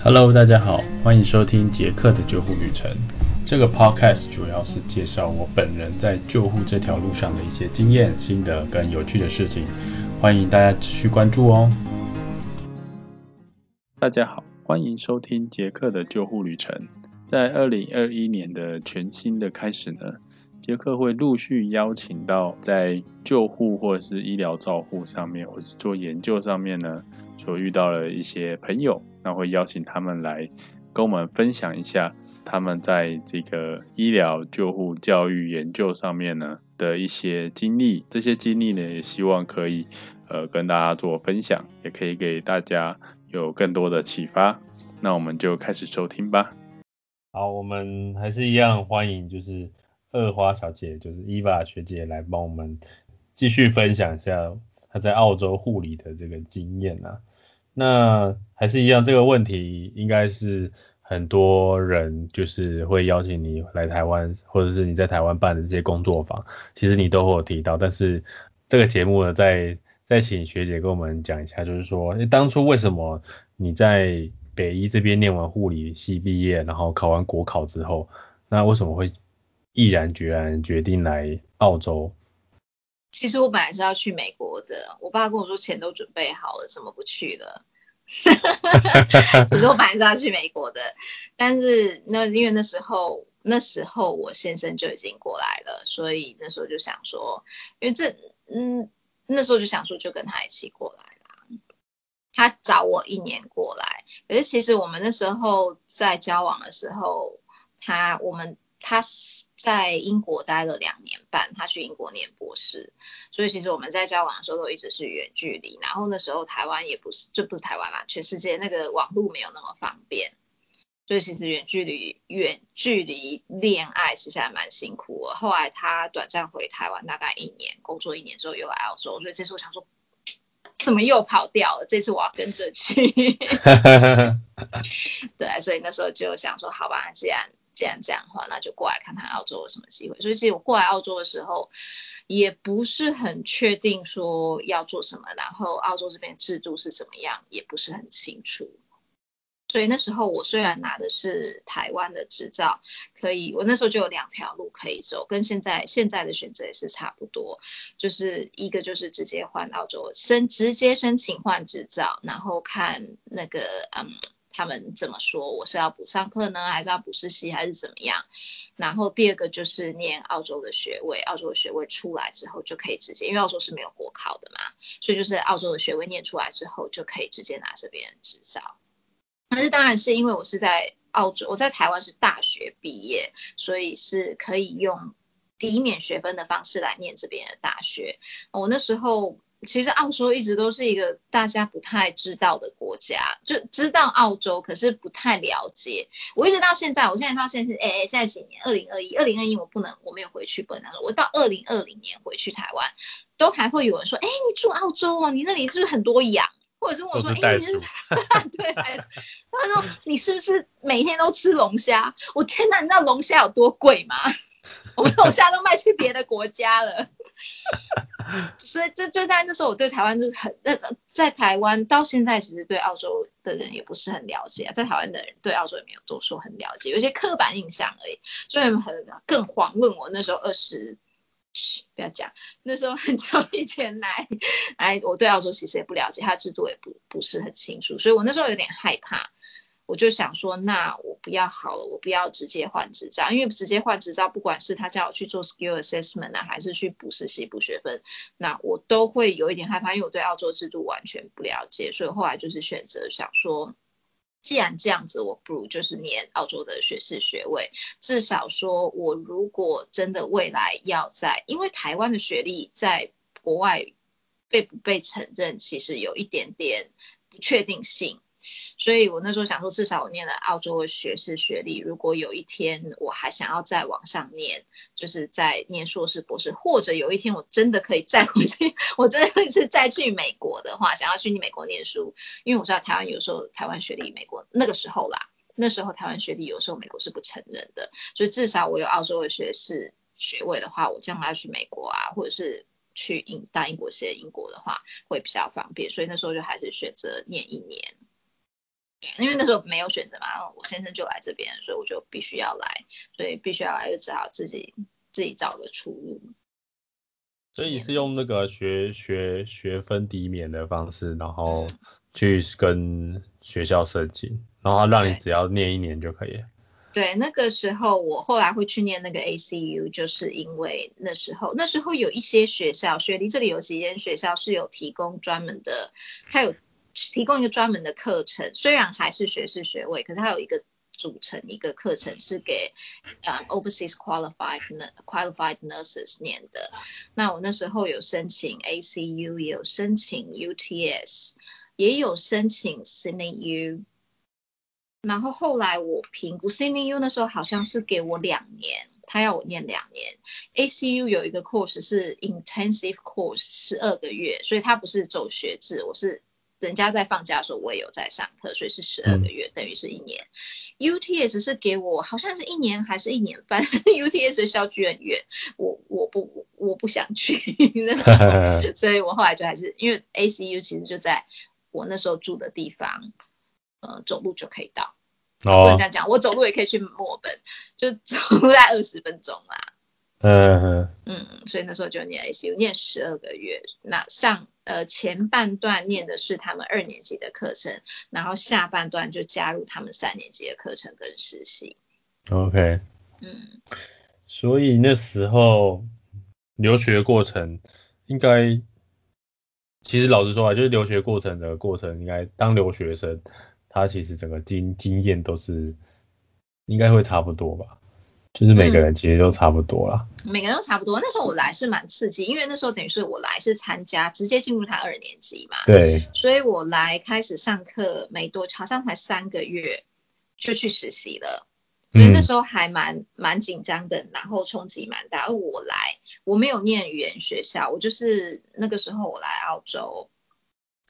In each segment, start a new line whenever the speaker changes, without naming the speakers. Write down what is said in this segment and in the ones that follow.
Hello，大家好，欢迎收听杰克的救护旅程。这个 podcast 主要是介绍我本人在救护这条路上的一些经验、心得跟有趣的事情，欢迎大家持续关注哦。大家好，欢迎收听杰克的救护旅程。在二零二一年的全新的开始呢，杰克会陆续邀请到在救护或是医疗照护上面，或是做研究上面呢，所遇到的一些朋友。那会邀请他们来跟我们分享一下他们在这个医疗救护教育研究上面呢的一些经历，这些经历呢也希望可以呃跟大家做分享，也可以给大家有更多的启发。那我们就开始收听吧。好，我们还是一样欢迎就是二花小姐，就是伊娃学姐来帮我们继续分享一下她在澳洲护理的这个经验啊。那还是一样，这个问题应该是很多人就是会邀请你来台湾，或者是你在台湾办的这些工作坊，其实你都会有提到。但是这个节目呢，再再请学姐跟我们讲一下，就是说，当初为什么你在北医这边念完护理系毕业，然后考完国考之后，那为什么会毅然决然决定来澳洲？
其实我本来是要去美国的，我爸跟我说钱都准备好了，怎么不去了？其实我本来是要去美国的，但是那因为那时候那时候我先生就已经过来了，所以那时候就想说，因为这嗯那时候就想说就跟他一起过来啦。他找我一年过来，可是其实我们那时候在交往的时候，他我们。他是在英国待了两年半，他去英国念博士，所以其实我们在交往的时候都一直是远距离。然后那时候台湾也不是，这不是台湾啦，全世界那个网络没有那么方便，所以其实远距离远距离恋爱其实还蛮辛苦。后来他短暂回台湾大概一年，工作一年之后又来澳洲，所以这次我想说，怎么又跑掉了？这次我要跟着去。对，所以那时候就想说，好吧，既然既然这样的话，那就过来看看澳洲有什么机会。所以其实我过来澳洲的时候，也不是很确定说要做什么，然后澳洲这边制度是怎么样，也不是很清楚。所以那时候我虽然拿的是台湾的执照，可以，我那时候就有两条路可以走，跟现在现在的选择也是差不多，就是一个就是直接换澳洲申直接申请换执照，然后看那个嗯。他们怎么说？我是要补上课呢，还是要补实习，还是怎么样？然后第二个就是念澳洲的学位，澳洲的学位出来之后就可以直接，因为澳洲是没有国考的嘛，所以就是澳洲的学位念出来之后就可以直接拿这边执照。但是当然是因为我是在澳洲，我在台湾是大学毕业，所以是可以用抵免学分的方式来念这边的大学。我那时候。其实澳洲一直都是一个大家不太知道的国家，就知道澳洲，可是不太了解。我一直到现在，我现在到现在是，哎哎，现在几年？二零二一，二零二一我不能，我没有回去，本来了。我到二零二零年回去台湾，都还会有人说，哎，你住澳洲哦，你那里是不是很多羊？或者是我说，哎，你是，对，他说你是不是每天都吃龙虾？我天哪，你知道龙虾有多贵吗？我们龙虾都卖去别的国家了。所以这就在那时候，我对台湾就很那在台湾到现在，其实对澳洲的人也不是很了解，在台湾的人对澳洲也没有多说很了解，有些刻板印象而已。所以很更遑论我那时候二十，不要讲，那时候很久以前来，哎，我对澳洲其实也不了解，它制度也不不是很清楚，所以我那时候有点害怕。我就想说，那我不要好了，我不要直接换执照，因为直接换执照，不管是他叫我去做 skill assessment 啊，还是去补实习补学分，那我都会有一点害怕，因为我对澳洲制度完全不了解，所以后来就是选择想说，既然这样子，我不如就是念澳洲的学士学位，至少说我如果真的未来要在，因为台湾的学历在国外被不被承认，其实有一点点不确定性。所以我那时候想说，至少我念了澳洲的学士学历，如果有一天我还想要再往上念，就是在念硕士博士，或者有一天我真的可以再回去，我真的会是再去美国的话，想要去你美国念书，因为我知道台湾有时候台湾学历，美国那个时候啦，那时候台湾学历有时候美国是不承认的，所以至少我有澳洲的学士学位的话，我将来要去美国啊，或者是去英大英国系的英国的话，会比较方便，所以那时候就还是选择念一年。因为那时候没有选择嘛，我先生就来这边，所以我就必须要来，所以必须要来，就只好自己自己找个出路。
所以是用那个学学学分抵免的方式，然后去跟学校申请，然后让你只要念一年就可以。
对，那个时候我后来会去念那个 ACU，就是因为那时候那时候有一些学校，雪梨这里有几间学校是有提供专门的，它有提供一个专门的课程，虽然还是学士学位，可是它有一个组成一个课程是给呃 overseas qualified qualified nurses 念的。那我那时候有申请 ACU，也有申请 UTS，也有申请 CNU。然后后来我评估 CNU 那时候好像是给我两年，他要我念两年。ACU 有一个 course 是 intensive course，十二个月，所以它不是走学制，我是人家在放假的时候我也有在上课，所以是十二个月，等于是一年。UTS 是给我好像是一年还是一年半，UTS 的校区很远，我我不我不想去，所以我后来就还是因为 ACU 其实就在我那时候住的地方。呃，走路就可以到。哦。不能这样讲，我走路也可以去墨尔本，就走路在二十分钟啦。嗯嗯。所以那时候就念 ACU，念十二个月。那上呃前半段念的是他们二年级的课程，然后下半段就加入他们三年级的课程跟实习。
OK。嗯。所以那时候留学过程应该，其实老实说啊，就是留学过程的过程，应该当留学生。他其实整个经经验都是应该会差不多吧，就是每个人其实都差不多啦。
每个人都差不多。那时候我来是蛮刺激，因为那时候等于是我来是参加直接进入他二年级嘛。
对。
所以我来开始上课没多，好像才三个月就去实习了。所以那时候还蛮蛮紧张的，然后冲击蛮大。而我来我没有念语言学校，我就是那个时候我来澳洲。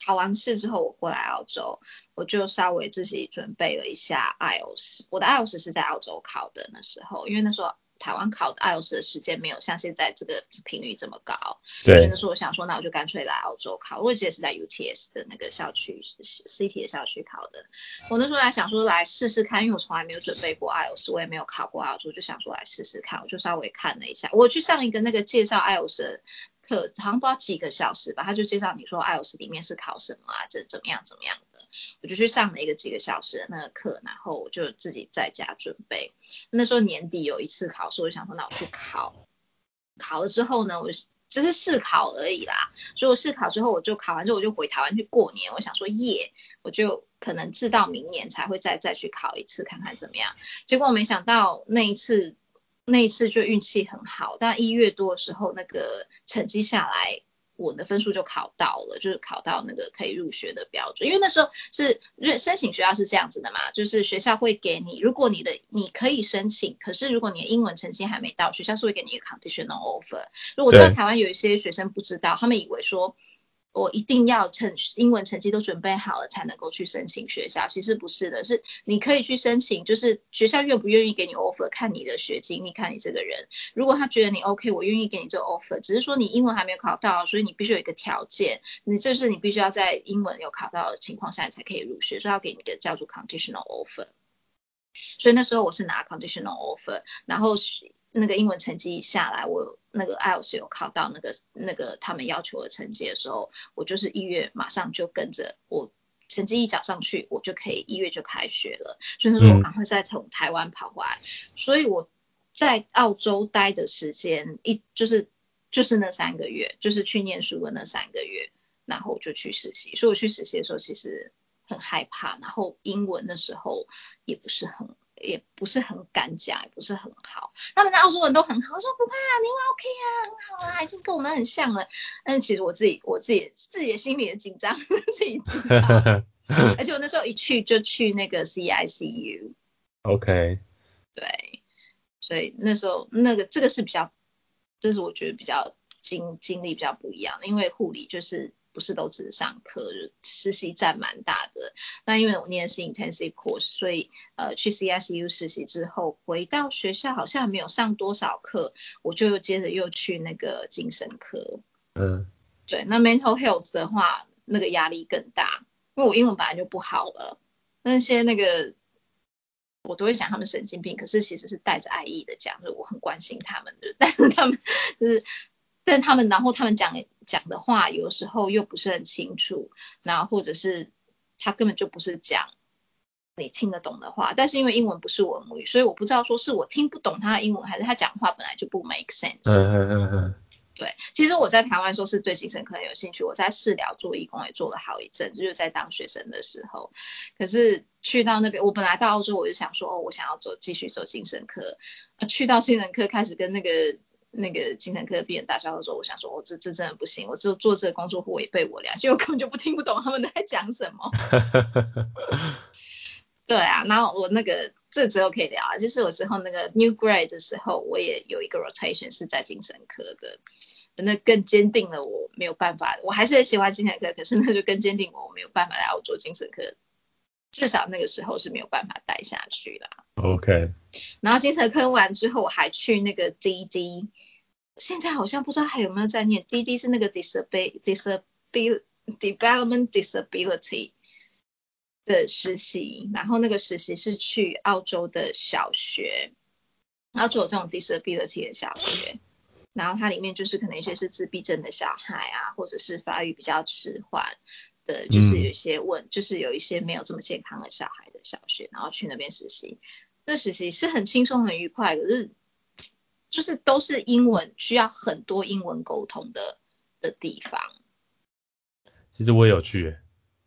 考完试之后，我过来澳洲，我就稍微自己准备了一下 IELTS。我的 IELTS 是在澳洲考的，那时候因为那时候台湾考的 IELTS 的时间没有像现在这个频率这么高，
对。所
以那时候我想说，那我就干脆来澳洲考。我记得是在 UTS 的那个校区，CT 的校区考的。我那时候还想说来试试看，因为我从来没有准备过 IELTS，我也没有考过澳洲，就想说来试试看。我就稍微看了一下，我去上一个那个介绍 IELTS。课好像不知道几个小时吧，他就介绍你说 IELTS 里面是考什么啊，这怎么样怎么样的，我就去上了一个几个小时的那个课，然后我就自己在家准备。那时候年底有一次考试，我就想说那我去考，考了之后呢，我只是试考而已啦。所以我试考之后，我就考完之后我就回台湾去过年。我想说耶，我就可能至到明年才会再再去考一次，看看怎么样。结果没想到那一次。那一次就运气很好，但一月多的时候，那个成绩下来，我的分数就考到了，就是考到那个可以入学的标准。因为那时候是申请学校是这样子的嘛，就是学校会给你，如果你的你可以申请，可是如果你的英文成绩还没到，学校是会给你一个 conditional offer。如果知道台湾有一些学生不知道，他们以为说。我一定要成英文成绩都准备好了才能够去申请学校，其实不是的，是你可以去申请，就是学校愿不愿意给你 offer，看你的学经历，看你这个人。如果他觉得你 OK，我愿意给你这个 offer，只是说你英文还没有考到，所以你必须有一个条件，你这是你必须要在英文有考到的情况下才可以入学，所以要给你个叫做 conditional offer。所以那时候我是拿 conditional offer，然后。那个英文成绩下来，我那个 IELTS 有考到那个那个他们要求的成绩的时候，我就是一月马上就跟着我成绩一缴上去，我就可以一月就开学了。所以那时候我赶快再从台湾跑回来，所以我在澳洲待的时间一就是就是那三个月，就是去念书的那三个月，然后我就去实习。所以我去实习的时候其实很害怕，然后英文的时候也不是很。也不是很敢讲，也不是很好。他们在澳洲人都很好，我说不怕，你 OK 啊，很好啊，已经跟我们很像了。但是其实我自己，我自己自己的心里也紧张 自己知道。而且我那时候一去就去那个 CICU。
OK。
对，所以那时候那个这个是比较，这是我觉得比较经经历比较不一样的，因为护理就是。不是都只是上课，实习占蛮大的。那因为我念的是 intensive course，所以呃去 CSU 实习之后，回到学校好像没有上多少课，我就接着又去那个精神科。嗯。对，那 mental health 的话，那个压力更大，因为我英文本来就不好了，那些那个我都会讲他们神经病，可是其实是带着爱意的讲，就我很关心他们的，但是他们就是，但他们然后他们讲讲的话有时候又不是很清楚，然后或者是他根本就不是讲。你听得懂的话，但是因为英文不是我母语，所以我不知道说是我听不懂他的英文，还是他讲话本来就不 make sense。
嗯嗯嗯嗯。
对，其实我在台湾说是对精神科很有兴趣，我在市疗做义工也做了好一阵，就是在当学生的时候。可是去到那边，我本来到澳洲我就想说，哦，我想要走继续走精神科。去到精神科开始跟那个那个精神科的病人打交道的时候，我想说，我这这真的不行，我只有做这个工作会违背我良心，我根本就不听不懂他们在讲什么。对啊，然后我那个这之后可以聊啊，就是我之后那个 new grade 的时候，我也有一个 rotation 是在精神科的，那更坚定了我没有办法，我还是很喜欢精神科，可是那就更坚定我没有办法来澳洲精神科，至少那个时候是没有办法待下去啦。
OK。
然后精神科完之后，我还去那个 DD，现在好像不知道还有没有在念，DD 是那个 disability development disability。的实习，然后那个实习是去澳洲的小学，澳洲有这种 disability 的小学，然后它里面就是可能一些是自闭症的小孩啊，或者是发育比较迟缓的，就是有一些问，就是有一些没有这么健康的小孩的小学，然后去那边实习，那实习是很轻松很愉快，可是就是都是英文，需要很多英文沟通的的地方。
其实我也有去。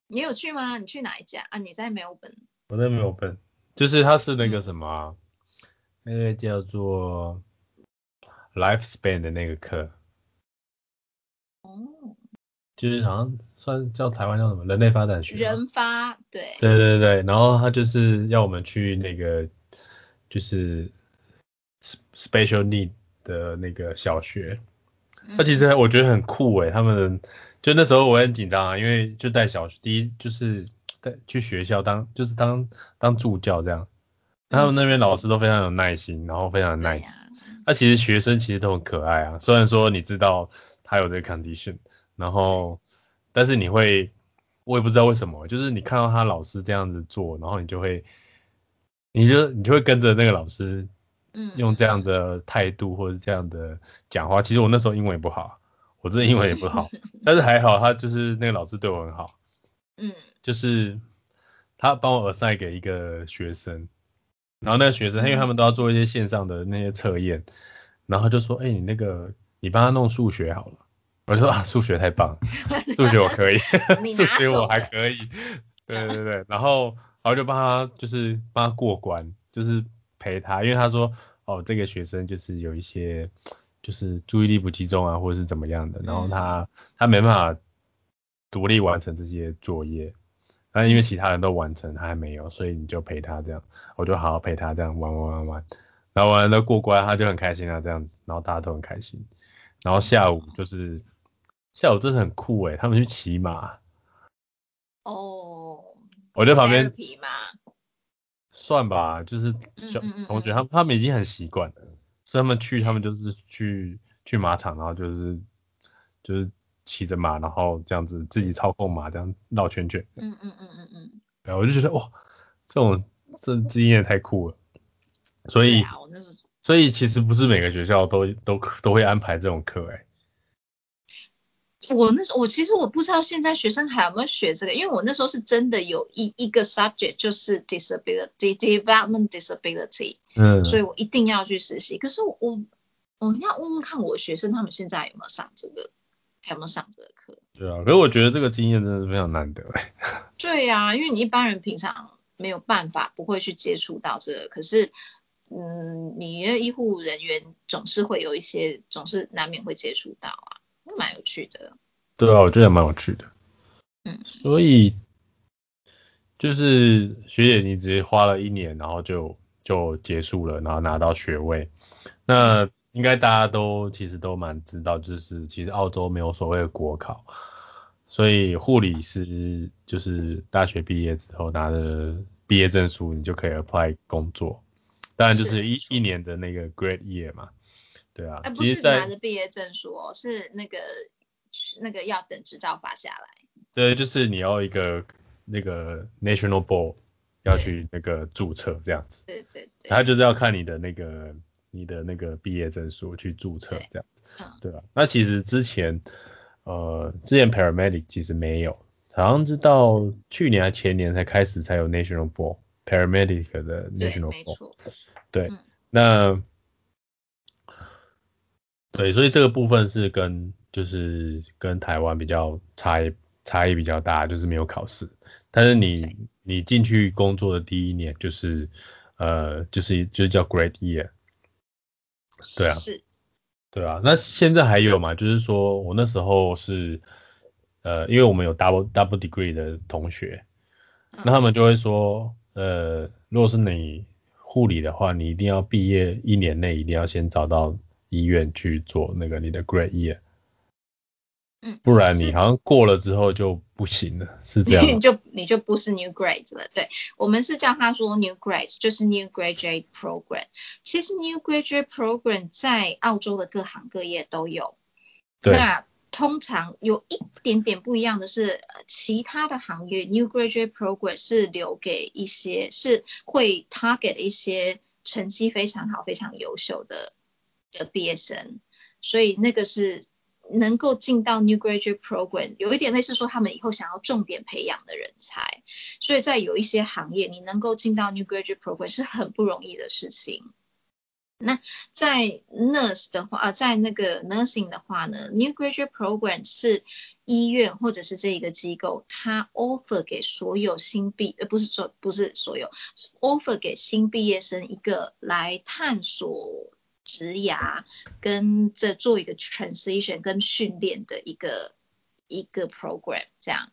你有去吗？你去哪一家啊？你在没有本。
我在没有本，就是它是那个什么，那个叫做 Lifespan 的那个课。哦。就是好像算叫台湾叫什么人类发展学。
人发，对。
对对对，然后他就是要我们去那个就是 special need 的那个小学。那其实我觉得很酷诶，他们。就那时候我很紧张啊，因为就带小第一就是带去学校当就是当当助教这样，他们那边老师都非常有耐心，然后非常 nice。那其实学生其实都很可爱啊，虽然说你知道他有这个 condition，然后但是你会我也不知道为什么，就是你看到他老师这样子做，然后你就会你就你就会跟着那个老师，嗯，用这样的态度或者这样的讲话。其实我那时候英文也不好。我这英文也不好，但是还好，他就是那个老师对我很好，嗯，就是他帮我耳塞给一个学生，然后那个学生，因为他们都要做一些线上的那些测验，然后就说，哎，你那个你帮他弄数学好了，我说啊，数学太棒，数学我可以，数学我还可以，对对对，然后然后就帮他就是帮他过关，就是陪他，因为他说，哦，这个学生就是有一些。就是注意力不集中啊，或者是怎么样的，然后他他没办法独立完成这些作业，但因为其他人都完成，他还没有，所以你就陪他这样，我就好好陪他这样玩玩玩玩，然后玩了过关，他就很开心啊这样子，然后大家都很开心，然后下午就是下午真的很酷诶，他们去骑马，
哦，
我在旁边算吧，就是小同学他他们已经很习惯了。所以他们去，他们就是去去马场，然后就是就是骑着马，然后这样子自己操控马，这样绕圈圈。嗯嗯嗯嗯嗯。然后，我就觉得哇，这种这经验太酷了。所以，所以其实不是每个学校都都都会安排这种课哎。
我那时候，我其实我不知道现在学生还有没有学这个，因为我那时候是真的有一一个 subject 就是 disability development disability，嗯，所以我一定要去实习。可是我我要问问看我学生他们现在有没有上这个，还有没有上这个课？
对啊，可是我觉得这个经验真的是非常难得。
对呀，因为你一般人平常没有办法不会去接触到这个，可是嗯，你的医护人员总是会有一些，总是难免会接触到啊。蛮有趣的，
对啊，我觉得蛮有趣的。嗯，所以就是学姐，你直接花了一年，然后就就结束了，然后拿到学位。那应该大家都其实都蛮知道，就是其实澳洲没有所谓的国考，所以护理师就是大学毕业之后拿的毕业证书，你就可以 apply 工作。当然就是一一年的那个 grade year 嘛。对啊，
不是拿着毕业证书哦，是那个那个要等执照发下来。
对，就是你要一个那个 national board，要去那个注册这样子。
对对对。
他就是要看你的那个你的那个毕业证书去注册这样。嗯。对吧？那其实之前呃之前 paramedic 其实没有，好像是到去年还前年才开始才有 national board paramedic 的 national board。对。那对，所以这个部分是跟就是跟台湾比较差异差异比较大，就是没有考试。但是你你进去工作的第一年就是呃就是就是叫 Great Year，对啊，
是，
对啊。那现在还有嘛？就是说我那时候是呃因为我们有 double double degree 的同学，那他们就会说呃如果是你护理的话，你一定要毕业一年内一定要先找到医院去做那个你的 Great Year。
嗯，
不然你好像过了之后就不行了，是这样。
你就你就不是 new grade 了，对，我们是叫他说 new grade，就是 new graduate program。其实 new graduate program 在澳洲的各行各业都有。
对。
那通常有一点点不一样的是，其他的行业 new graduate program 是留给一些是会 target 一些成绩非常好、非常优秀的的毕业生，所以那个是。能够进到 New Graduate Program，有一点类似说他们以后想要重点培养的人才，所以在有一些行业，你能够进到 New Graduate Program 是很不容易的事情。那在 Nurse 的话，呃，在那个 Nursing 的话呢，New Graduate Program 是医院或者是这一个机构，它 offer 给所有新毕，呃，不是说不是所有，offer 给新毕业生一个来探索。职涯跟这做一个 transition 跟训练的一个一个 program 这样，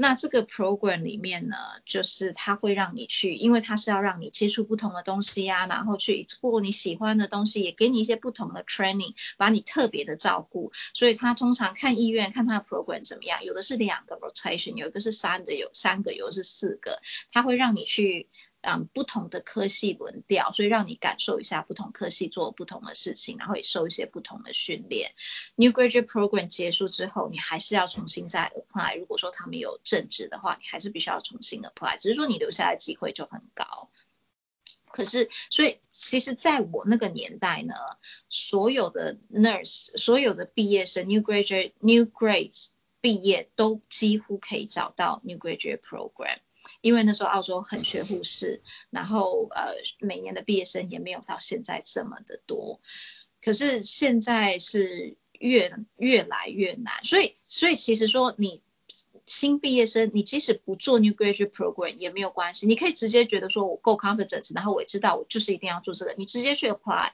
那这个 program 里面呢，就是它会让你去，因为它是要让你接触不同的东西呀，然后去过你喜欢的东西，也给你一些不同的 training，把你特别的照顾，所以它通常看医院看它的 program 怎么样，有的是两个 rotation，有一个是三个，有三个，有的是四个，它会让你去。嗯，不同的科系轮调，所以让你感受一下不同科系做不同的事情，然后也受一些不同的训练。New graduate program 结束之后，你还是要重新再 apply。如果说他们有正职的话，你还是必须要重新 apply。只是说你留下来机会就很高。可是，所以其实在我那个年代呢，所有的 nurse，所有的毕业生，new graduate new grades 毕业都几乎可以找到 new graduate program。因为那时候澳洲很缺护士，然后呃每年的毕业生也没有到现在这么的多，可是现在是越越来越难，所以所以其实说你新毕业生，你即使不做 new graduate program 也没有关系，你可以直接觉得说我够 confident，然后我知道我就是一定要做这个，你直接去 apply，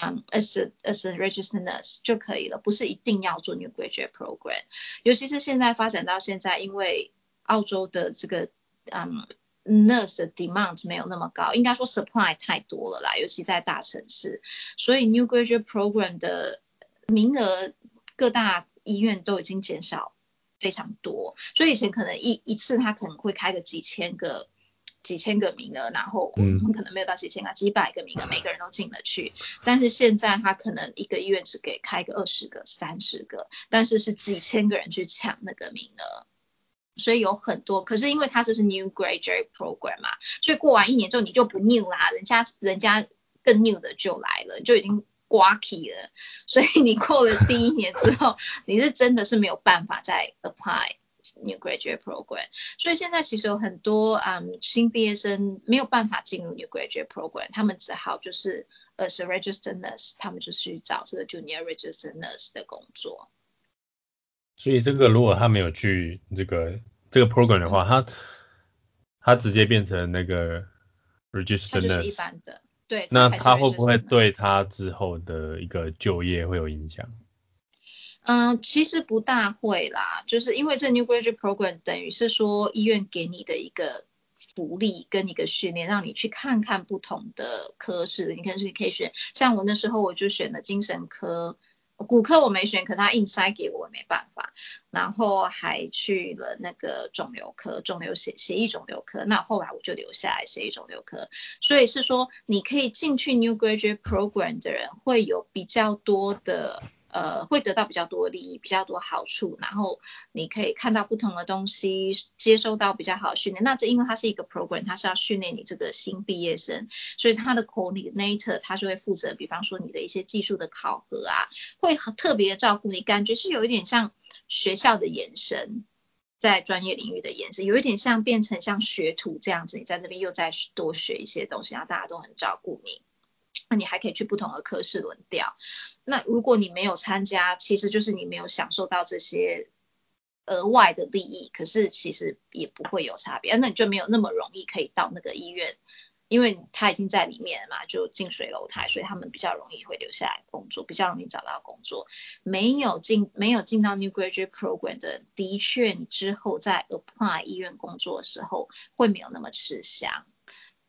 嗯 as as a registered nurse 就可以了，不是一定要做 new graduate program，尤其是现在发展到现在，因为澳洲的这个嗯，nurse 的 demand 没有那么高，应该说 supply 太多了啦，尤其在大城市，所以 new graduate program 的名额各大医院都已经减少非常多，所以以前可能一一次他可能会开个几千个几千个名额，然后我们可能没有到几千个，几百个名额，每个人都进得去，但是现在他可能一个医院只给开个二十个、三十个，但是是几千个人去抢那个名额。所以有很多，可是因为它这是 new graduate program 嘛，所以过完一年之后你就不 new 啦，人家人家更 new 的就来了，就已经刮起了。所以你过了第一年之后，你是真的是没有办法再 apply new graduate program。所以现在其实有很多嗯新毕业生没有办法进入 new graduate program，他们只好就是 as a registered nurse，他们就去找这个 junior registered nurse 的工作。
所以这个如果他没有去这个这个 program 的话，他他直接变成那个 registered nurse，
一般的，对。
那他会不会对他之后的一个就业会有影响？
嗯，其实不大会啦，就是因为这 new graduate program 等于是说医院给你的一个福利跟一个训练，让你去看看不同的科室，你看是你可以选，像我那时候我就选了精神科。骨科我没选，可他硬塞给我，没办法。然后还去了那个肿瘤科，肿瘤血血液肿瘤科。那后来我就留下来血液肿瘤科。所以是说，你可以进去 New Graduate Program 的人会有比较多的呃，会得到比较多利益，比较多好处，然后你可以看到不同的东西，接收到比较好的训练。那这因为它是一个 program，它是要训练你这个新毕业生，所以他的 coordinator 他就会负责，比方说你的一些技术的考核啊，会特别照顾你，感觉是有一点像学校的延伸，在专业领域的延伸，有一点像变成像学徒这样子，你在那边又再多学一些东西，然后大家都很照顾你。那你还可以去不同的科室轮调。那如果你没有参加，其实就是你没有享受到这些额外的利益，可是其实也不会有差别。那你就没有那么容易可以到那个医院，因为他已经在里面嘛，就近水楼台，所以他们比较容易会留下来工作，比较容易找到工作。没有进没有进到 New Graduate Program 的，的确你之后在 apply 医院工作的时候会没有那么吃香。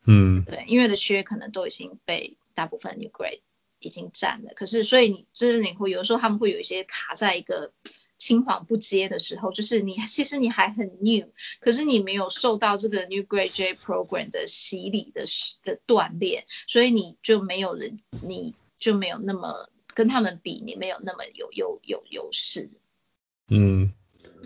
嗯，
对，因为的缺可能都已经被。大部分 new grade 已经占了，可是所以你就是你会有的时候他们会有一些卡在一个青黄不接的时候，就是你 其实你还很 new，可是你没有受到这个 new grade J program 的洗礼的的锻炼，所以你就没有人，你就没有那么跟他们比，你没有那么有有有优势。
嗯，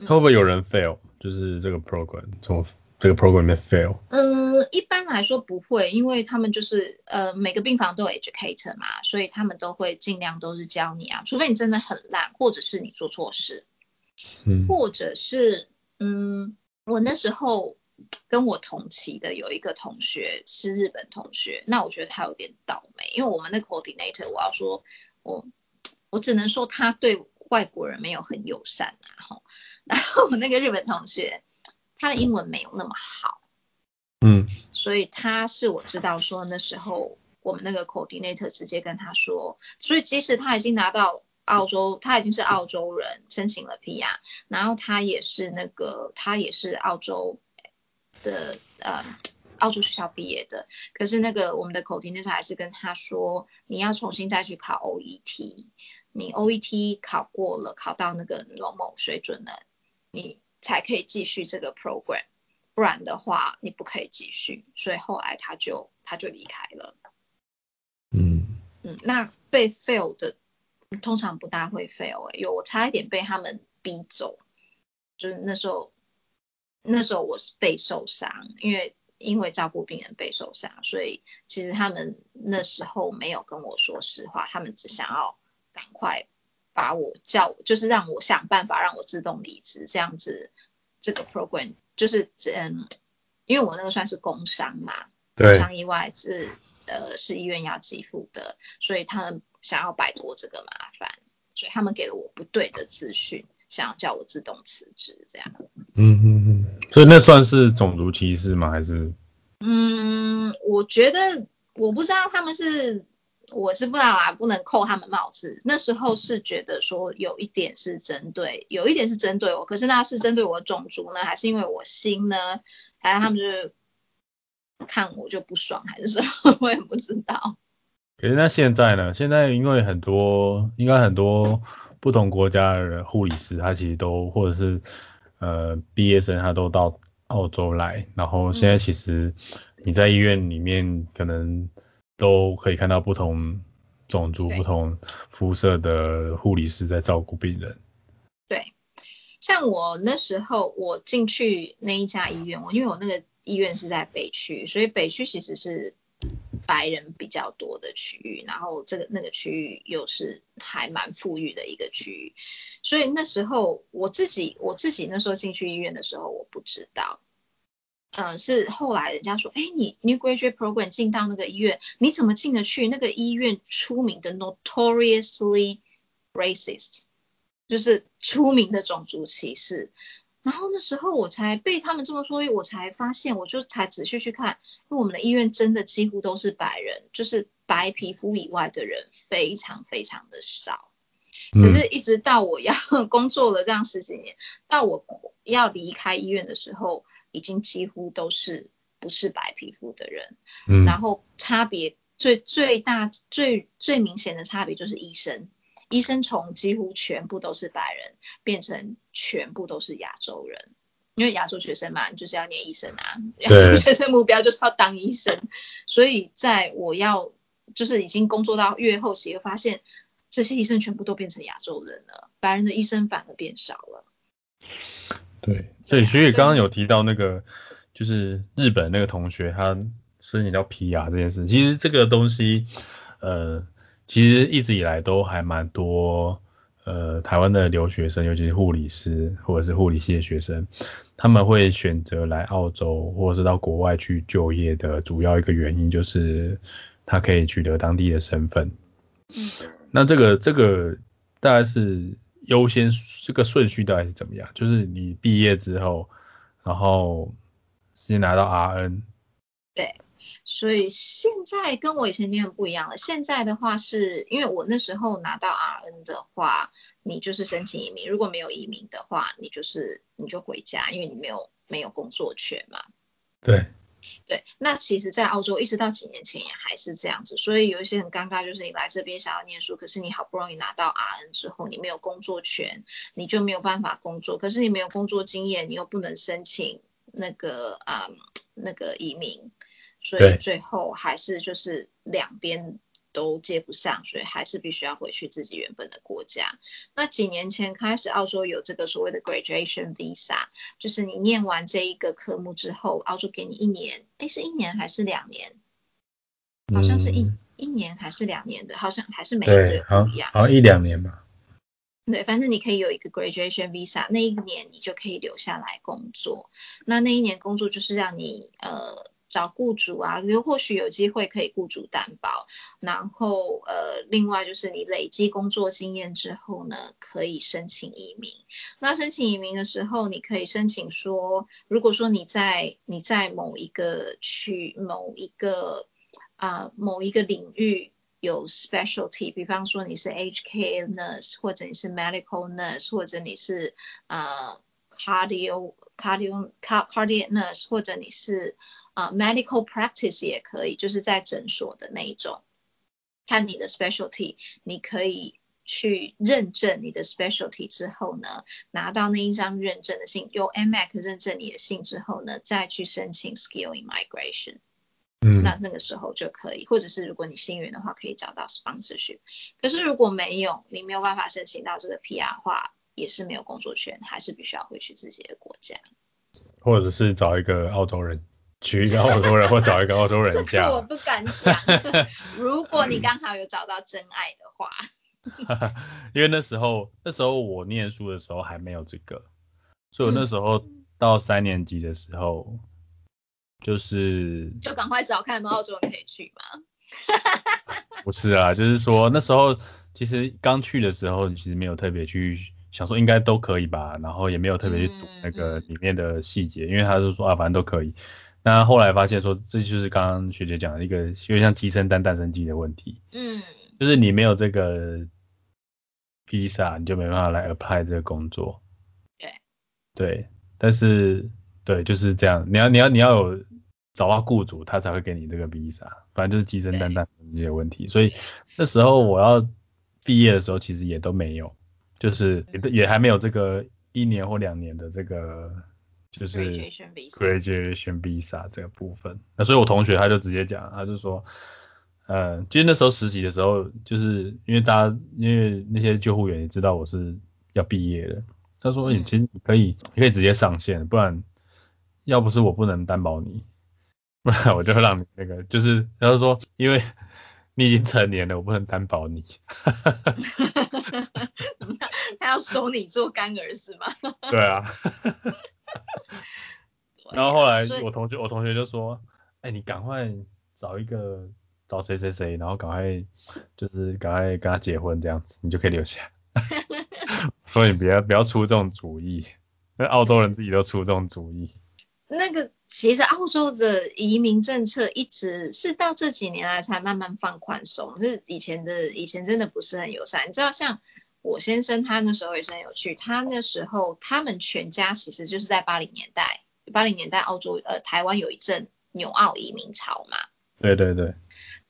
会不会有人 fail？就是这个 program 从这个 program 没 fail？
嗯，一般来说不会，因为他们就是呃每个病房都有 educator 嘛，所以他们都会尽量都是教你啊，除非你真的很烂，或者是你做错事，
嗯，
或者是嗯，我那时候跟我同期的有一个同学是日本同学，那我觉得他有点倒霉，因为我们那个 coordinator 我要说我我只能说他对外国人没有很友善啊，哈，然后我那个日本同学。他的英文没有那么好，
嗯，
所以他是我知道说那时候我们那个 coordinator 直接跟他说，所以即使他已经拿到澳洲，他已经是澳洲人，申请了 PR，然后他也是那个他也是澳洲的呃澳洲学校毕业的，可是那个我们的 coordinator 还是跟他说，你要重新再去考 OET，你 OET 考过了，考到那个某某水准了，你。才可以继续这个 program，不然的话你不可以继续。所以后来他就他就离开了。
嗯
嗯，那被 fail 的通常不大会 fail 哎，有我差一点被他们逼走，就是那时候那时候我是被受伤，因为因为照顾病人被受伤，所以其实他们那时候没有跟我说实话，他们只想要赶快。把我叫，就是让我想办法让我自动离职，这样子，这个 program 就是嗯，因为我那个算是工伤嘛，工伤意外是呃是医院要给付的，所以他们想要摆脱这个麻烦，所以他们给了我不对的资讯，想要叫我自动辞职这样。
嗯嗯嗯，所以那算是种族歧视吗？还是？
嗯，我觉得我不知道他们是。我是不知道啊，不能扣他们帽子。那时候是觉得说有一点是针对，有一点是针对我，可是那是针对我的种族呢，还是因为我心呢？还是他们就是看我就不爽，还是什么？我也不知道。
可是那现在呢？现在因为很多，应该很多不同国家的护理师，他其实都或者是呃毕业生，他都到澳洲来。然后现在其实你在医院里面可能。都可以看到不同种族、不同肤色的护理师在照顾病人。
对，像我那时候我进去那一家医院，我因为我那个医院是在北区，所以北区其实是白人比较多的区域，然后这个那个区域又是还蛮富裕的一个区域，所以那时候我自己我自己那时候进去医院的时候，我不知道。嗯，是后来人家说，哎，你 New Graduate Program 进到那个医院，你怎么进得去？那个医院出名的 notoriously racist，就是出名的种族歧视。然后那时候我才被他们这么说，我才发现，我就才仔细去看，因为我们的医院真的几乎都是白人，就是白皮肤以外的人非常非常的少。可是，一直到我要 工作了这样十几年，到我要离开医院的时候。已经几乎都是不是白皮肤的人，
嗯，
然后差别最最大最最明显的差别就是医生，医生从几乎全部都是白人变成全部都是亚洲人，因为亚洲学生嘛，就是要念医生啊，亚洲学生目标就是要当医生，所以在我要就是已经工作到越后期，又发现。这些医生全部都变成亚洲人了，白人的医生反而变少了。
对，所以学姐刚刚有提到那个，就是日本那个同学他申请到 PR 这件事，其实这个东西，呃，其实一直以来都还蛮多，呃，台湾的留学生，尤其是护理师或者是护理系的学生，他们会选择来澳洲或者是到国外去就业的主要一个原因，就是他可以取得当地的身份。嗯，那这个这个大概是优先这个顺序到底是怎么样？就是你毕业之后，然后先拿到 RN。
对，所以现在跟我以前念不一样了。现在的话是因为我那时候拿到 RN 的话，你就是申请移民，如果没有移民的话，你就是你就回家，因为你没有没有工作权嘛。
对。
对，那其实，在澳洲一直到几年前也还是这样子，所以有一些很尴尬，就是你来这边想要念书，可是你好不容易拿到 RN 之后，你没有工作权，你就没有办法工作，可是你没有工作经验，你又不能申请那个啊那个移民，所以最后还是就是两边。都接不上，所以还是必须要回去自己原本的国家。那几年前开始，澳洲有这个所谓的 graduation visa，就是你念完这一个科目之后，澳洲给你一年，诶，是一年还是两年？好像是一一年还是两年的，好像还是每一个不一样，
好像一两年吧。
对，反正你可以有一个 graduation visa，那一年你就可以留下来工作。那那一年工作就是让你呃。找雇主啊，就或许有机会可以雇主担保，然后呃，另外就是你累积工作经验之后呢，可以申请移民。那申请移民的时候，你可以申请说，如果说你在你在某一个区某一个啊某一个领域有 specialty，比方说你是 HK nurse，或者你是 medical nurse，或者你是啊 cardio cardio cardiac nurse，或者你是啊，medical practice 也可以，就是在诊所的那一种，看你的 specialty，你可以去认证你的 specialty 之后呢，拿到那一张认证的信，由 MAC 认证你的信之后呢，再去申请 skill in migration 嗯，那那个时候就可以，或者是如果你幸运的话，可以找到 sponsorship，可是如果没有，你没有办法申请到这个 PR 话，也是没有工作权，还是必须要回去自己的国家，
或者是找一个澳洲人。娶一个澳洲人或找一个澳洲人嫁，
我不敢讲。如果你刚好有找到真爱的话，
因为那时候那时候我念书的时候还没有这个，所以我那时候到三年级的时候，就是
就赶快找看有没有澳洲人可以去嘛。
不是啊，就是说那时候其实刚去的时候，其实没有特别去想说应该都可以吧，然后也没有特别去读那个里面的细节，因为他是说啊反正都可以。那后来发现说，这就是刚刚学姐讲的一个有点像鸡生蛋蛋生鸡的问题。嗯，就是你没有这个披萨，你就没办法来 apply 这个工作。
对。
对，但是对就是这样，你要你要你要有找到雇主，他才会给你这个披萨。反正就是鸡生蛋蛋生鸡的问题。所以那时候我要毕业的时候，其实也都没有，就是也也还没有这个一年或两年的这个。就是 graduation visa 这个部分，那所以我同学他就直接讲，他就说，呃，其实那时候实习的时候，就是因为大家因为那些救护员也知道我是要毕业的，他说，你其实你可以你可以直接上线，不然要不是我不能担保你，不然我就让你那个，就是他就说，因为你已经成年了，我不能担保你。
他要收你做干儿子吗？
对啊。然后后来我同学我同学就说，哎，你赶快找一个找谁谁谁，然后赶快就是赶快跟他结婚这样子，你就可以留下。所以不要不要出这种主意，那澳洲人自己都出这种主意。
那个其实澳洲的移民政策一直是到这几年来才慢慢放宽松，就是以前的以前真的不是很友善。你知道像。我先生他那时候也是很有趣，他那时候他们全家其实就是在八零年代，八零年代澳洲呃台湾有一阵纽澳移民潮嘛。
对对对。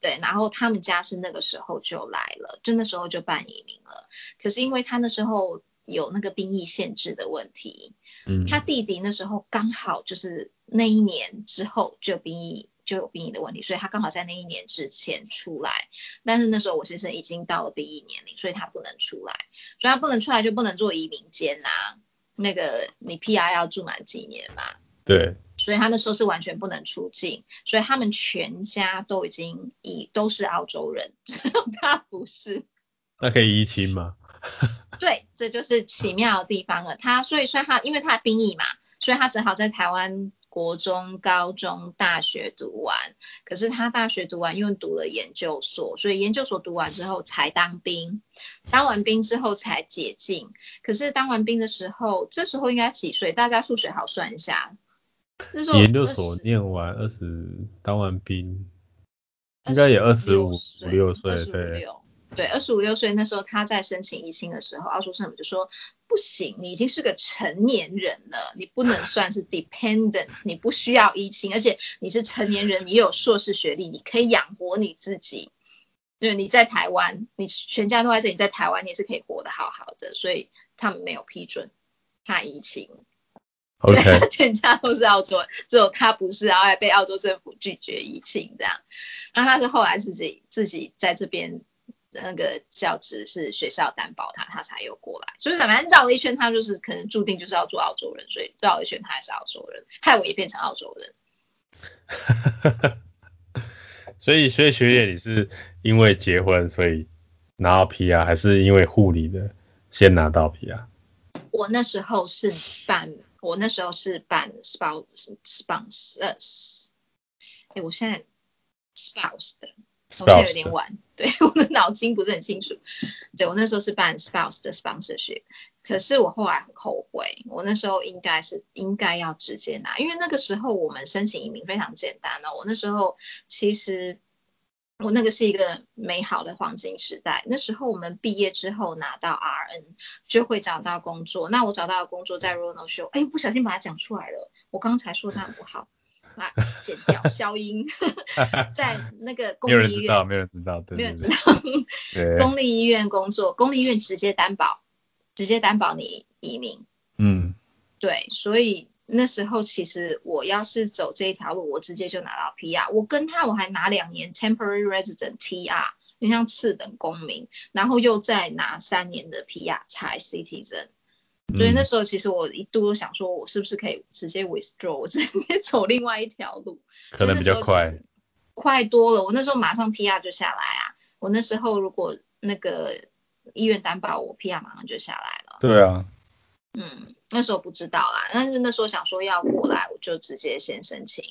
对，然后他们家是那个时候就来了，就那时候就办移民了。可是因为他那时候有那个兵役限制的问题，嗯，他弟弟那时候刚好就是那一年之后就兵役就有兵役的问题，所以他刚好在那一年之前出来。但是那时候我先生已经到了兵役年龄，所以他不能出来，所以他不能出来就不能做移民监呐。那个你 PR 要住满几年嘛？
对。
所以他那时候是完全不能出境，所以他们全家都已经以都是澳洲人，他不是。
那可以移亲吗？
对，这就是奇妙的地方了。他所以说他因为他兵役嘛，所以他只好在台湾国中、高中、大学读完。可是他大学读完，因为读了研究所，所以研究所读完之后才当兵。当完兵之后才解禁。可是当完兵的时候，这时候应该几岁？大家数学好算一下。
研究所念完二十，当完兵，应该也二十五六岁，对。
对，二十五六岁那时候他在申请移民的时候，澳洲政府就说不行，你已经是个成年人了，你不能 算是 dependent，你不需要移民，而且你是成年人，你有硕士学历，你可以养活你自己。因为你在台湾，你全家都在这里，在台湾你也是可以活得好好的，所以他们没有批准他移情。
OK，
全家都是澳洲，只有他不是，然后还被澳洲政府拒绝移情这样。然后他是后来自己自己在这边。那个教职是学校担保他，他才有过来，所以反正绕了一圈，他就是可能注定就是要做澳洲人，所以绕了一圈他还是澳洲人，害我也变成澳洲人。
所以，所以学姐你是因为结婚所以拿到 P R，还是因为护理的先拿到 P R？
我那时候是办，我那时候是办 spouse spouse，呃，哎，我现在 spouse 的。好像有点晚，对我的脑筋不是很清楚。对我那时候是办 spouse 的 sponsorship，可是我后来很后悔，我那时候应该是应该要直接拿，因为那个时候我们申请移民非常简单了。我那时候其实我那个是一个美好的黄金时代，那时候我们毕业之后拿到 RN 就会找到工作。那我找到的工作在 Ronald Show，哎，不小心把它讲出来了，我刚才说它不好。啊，剪掉消音，在那个公立医院，
没有人知道，
没有人知道，对，公立医院工作，公立医院直接担保，直接担保你移民，
嗯，
对，所以那时候其实我要是走这一条路，我直接就拿到 PR，我跟他我还拿两年 temporary resident TR，就像次等公民，然后又再拿三年的 PR 才 citizen。所以那时候其实我一度都想说，我是不是可以直接 withdraw，我直接 走另外一条路，
可能比较快，
快多了。我那时候马上 PR 就下来啊，我那时候如果那个医院担保，我 PR 马上就下来了。
对啊。
嗯，那时候不知道啦，但是那时候想说要过来，我就直接先申请。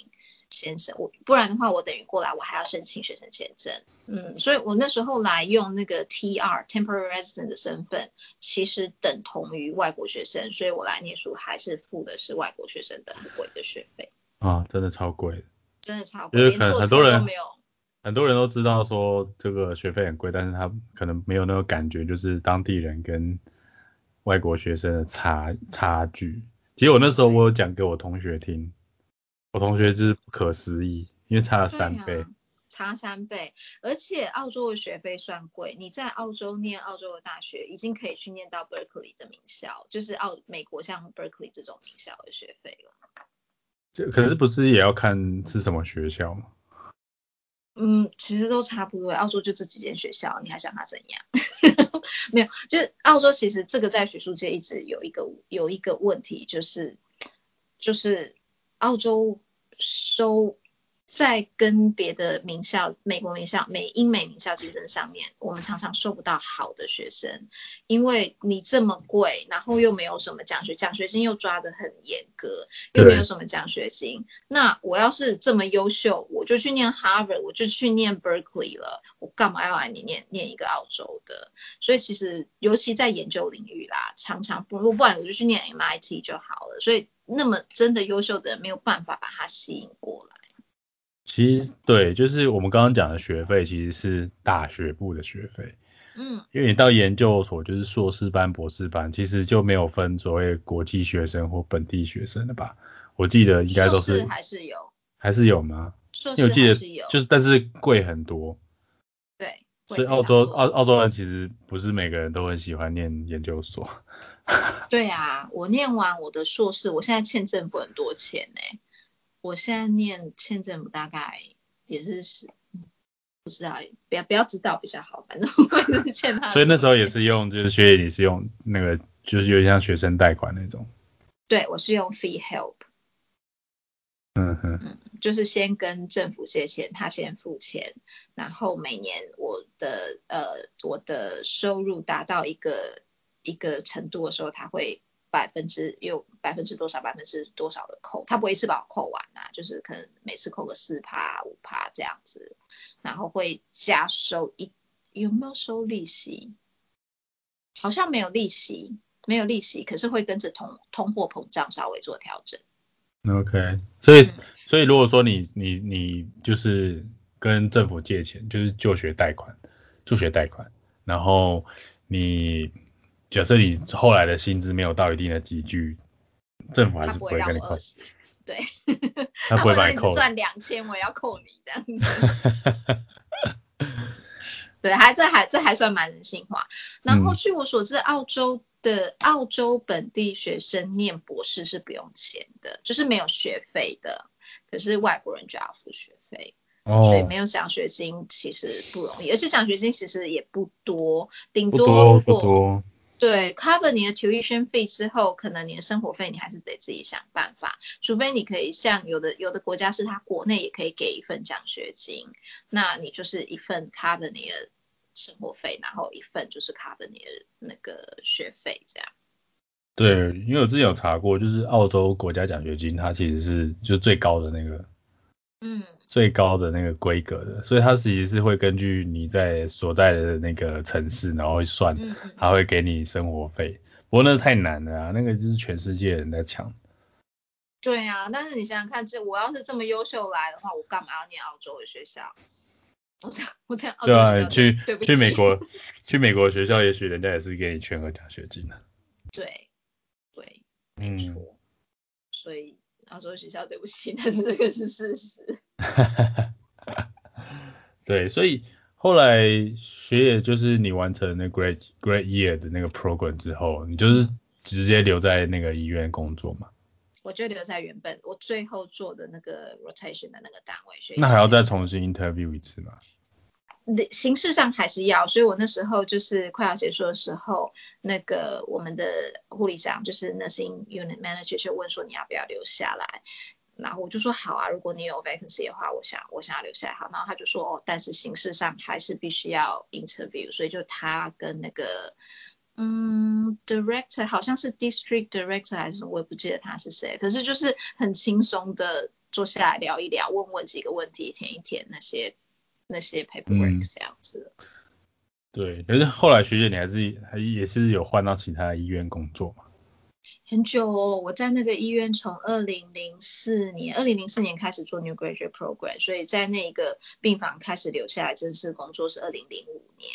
先生，我不然的话，我等于过来，我还要申请学生签证。嗯，所以我那时候来用那个 TR temporary resident 的身份，其实等同于外国学生，所以我来念书还是付的是外国学生的很贵的学费。
啊，真的超贵。
真的超贵，连
很多人
没有。
很多人都知道说这个学费很贵，但是他可能没有那个感觉，就是当地人跟外国学生的差差距。其实我那时候我有讲给我同学听。我同学就是不可思议，因为差了三倍，
差三倍，而且澳洲的学费算贵。你在澳洲念澳洲的大学，已经可以去念到 Berkeley 的名校，就是澳美国像 Berkeley 这种名校的学费了。
这可是不是也要看是什么学校吗？
嗯，其实都差不多。澳洲就这几间学校，你还想它怎样？没有，就是澳洲其实这个在学术界一直有一个有一个问题，就是就是澳洲。收在跟别的名校、美国名校、美英美名校竞争上面，我们常常收不到好的学生，因为你这么贵，然后又没有什么奖学奖学金又抓得很严格，又没有什么奖学金。那我要是这么优秀，我就去念 Harvard，我就去念 Berkeley 了，我干嘛要来你念念一个澳洲的？所以其实尤其在研究领域啦，常常不不然我就去念 MIT 就好了。所以那么真的优秀的人没有办法把他吸引过来。
其实对，就是我们刚刚讲的学费，其实是大学部的学费。
嗯。
因为你到研究所，就是硕士班、博士班，其实就没有分所谓国际学生或本地学生的吧？我记得应该都是。
还是有。
还是有吗？
硕士还是有。
就是但是贵很多。
对。
所以澳洲澳澳洲人其实不是每个人都很喜欢念研究所。
对啊，我念完我的硕士，我现在欠政府很多钱呢。我现在念欠政府大概也是十，不知道，不要不要知道比较好，反正我是欠他。
所以那时候也是用，就是学姐你是用那个，就是有点像学生贷款那种。
对，我是用 Fee Help。
嗯哼。嗯，
就是先跟政府借钱，他先付钱，然后每年我的呃我的收入达到一个一个程度的时候，他会。百分之有百分之多少百分之多少的扣，他不会一次把我扣完啊，就是可能每次扣个四趴五趴这样子，然后会加收一有没有收利息？好像没有利息，没有利息，可是会跟着通通货膨胀稍微做调整。
OK，所以所以如果说你你你就是跟政府借钱，就是就学贷款助学贷款，然后你。假设你后来的薪资没有到一定的集聚，政府还是不会跟你扣。
对，
他不会 把你扣。
赚两千，我要扣你这样子。对，还这还这还算蛮人性化。然后据我所知，澳洲的澳洲本地学生念博士是不用钱的，就是没有学费的。可是外国人就要付学费，所以没有奖学金其实不容易，而且奖学金其实也不多，顶
多不多。
对，cover 你的 tuition 费之后，可能你的生活费你还是得自己想办法，除非你可以像有的有的国家是它国内也可以给一份奖学金，那你就是一份 cover 你的生活费，然后一份就是 cover 你的那个学费这样。
对，因为我之前有查过，就是澳洲国家奖学金它其实是就最高的那个。
嗯，
最高的那个规格的，所以它其实是会根据你在所在的那个城市，然后会算，它会给你生活费。不过那太难了啊，那个就是全世界人在抢。
对啊，但是你想想看，这我要是这么优秀来的话，我干嘛要念澳洲的学校？我这样，我这样。对
啊，去去美国，去美国学校，也许人家也是给你全额奖学金的。
对，对，没错。所以。澳洲学校对不起，但是这个是事实。
对，所以后来学业就是你完成那 great great year 的那个 program 之后，你就是直接留在那个医院工作嘛？
我就留在原本我最后做的那个 rotation 的那个单位。
那还要再重新 interview 一次吗？
形式上还是要，所以我那时候就是快要结束的时候，那个我们的护理长就是 nursing unit manager 就问说你要不要留下来，然后我就说好啊，如果你有 vacancy 的话，我想我想要留下来好，然后他就说哦，但是形式上还是必须要 interview，所以就他跟那个嗯 director 好像是 district director 还是什么，我也不记得他是谁，可是就是很轻松的坐下来聊一聊，问问几个问题，填一填那些。那些 paperwork 这样子，
对，可是后来学姐你还是还也是有换到其他医院工作嘛？
很久哦，我在那个医院从二零零四年，二零零四年开始做 new graduate program，所以在那个病房开始留下来正式工作是二零零五年，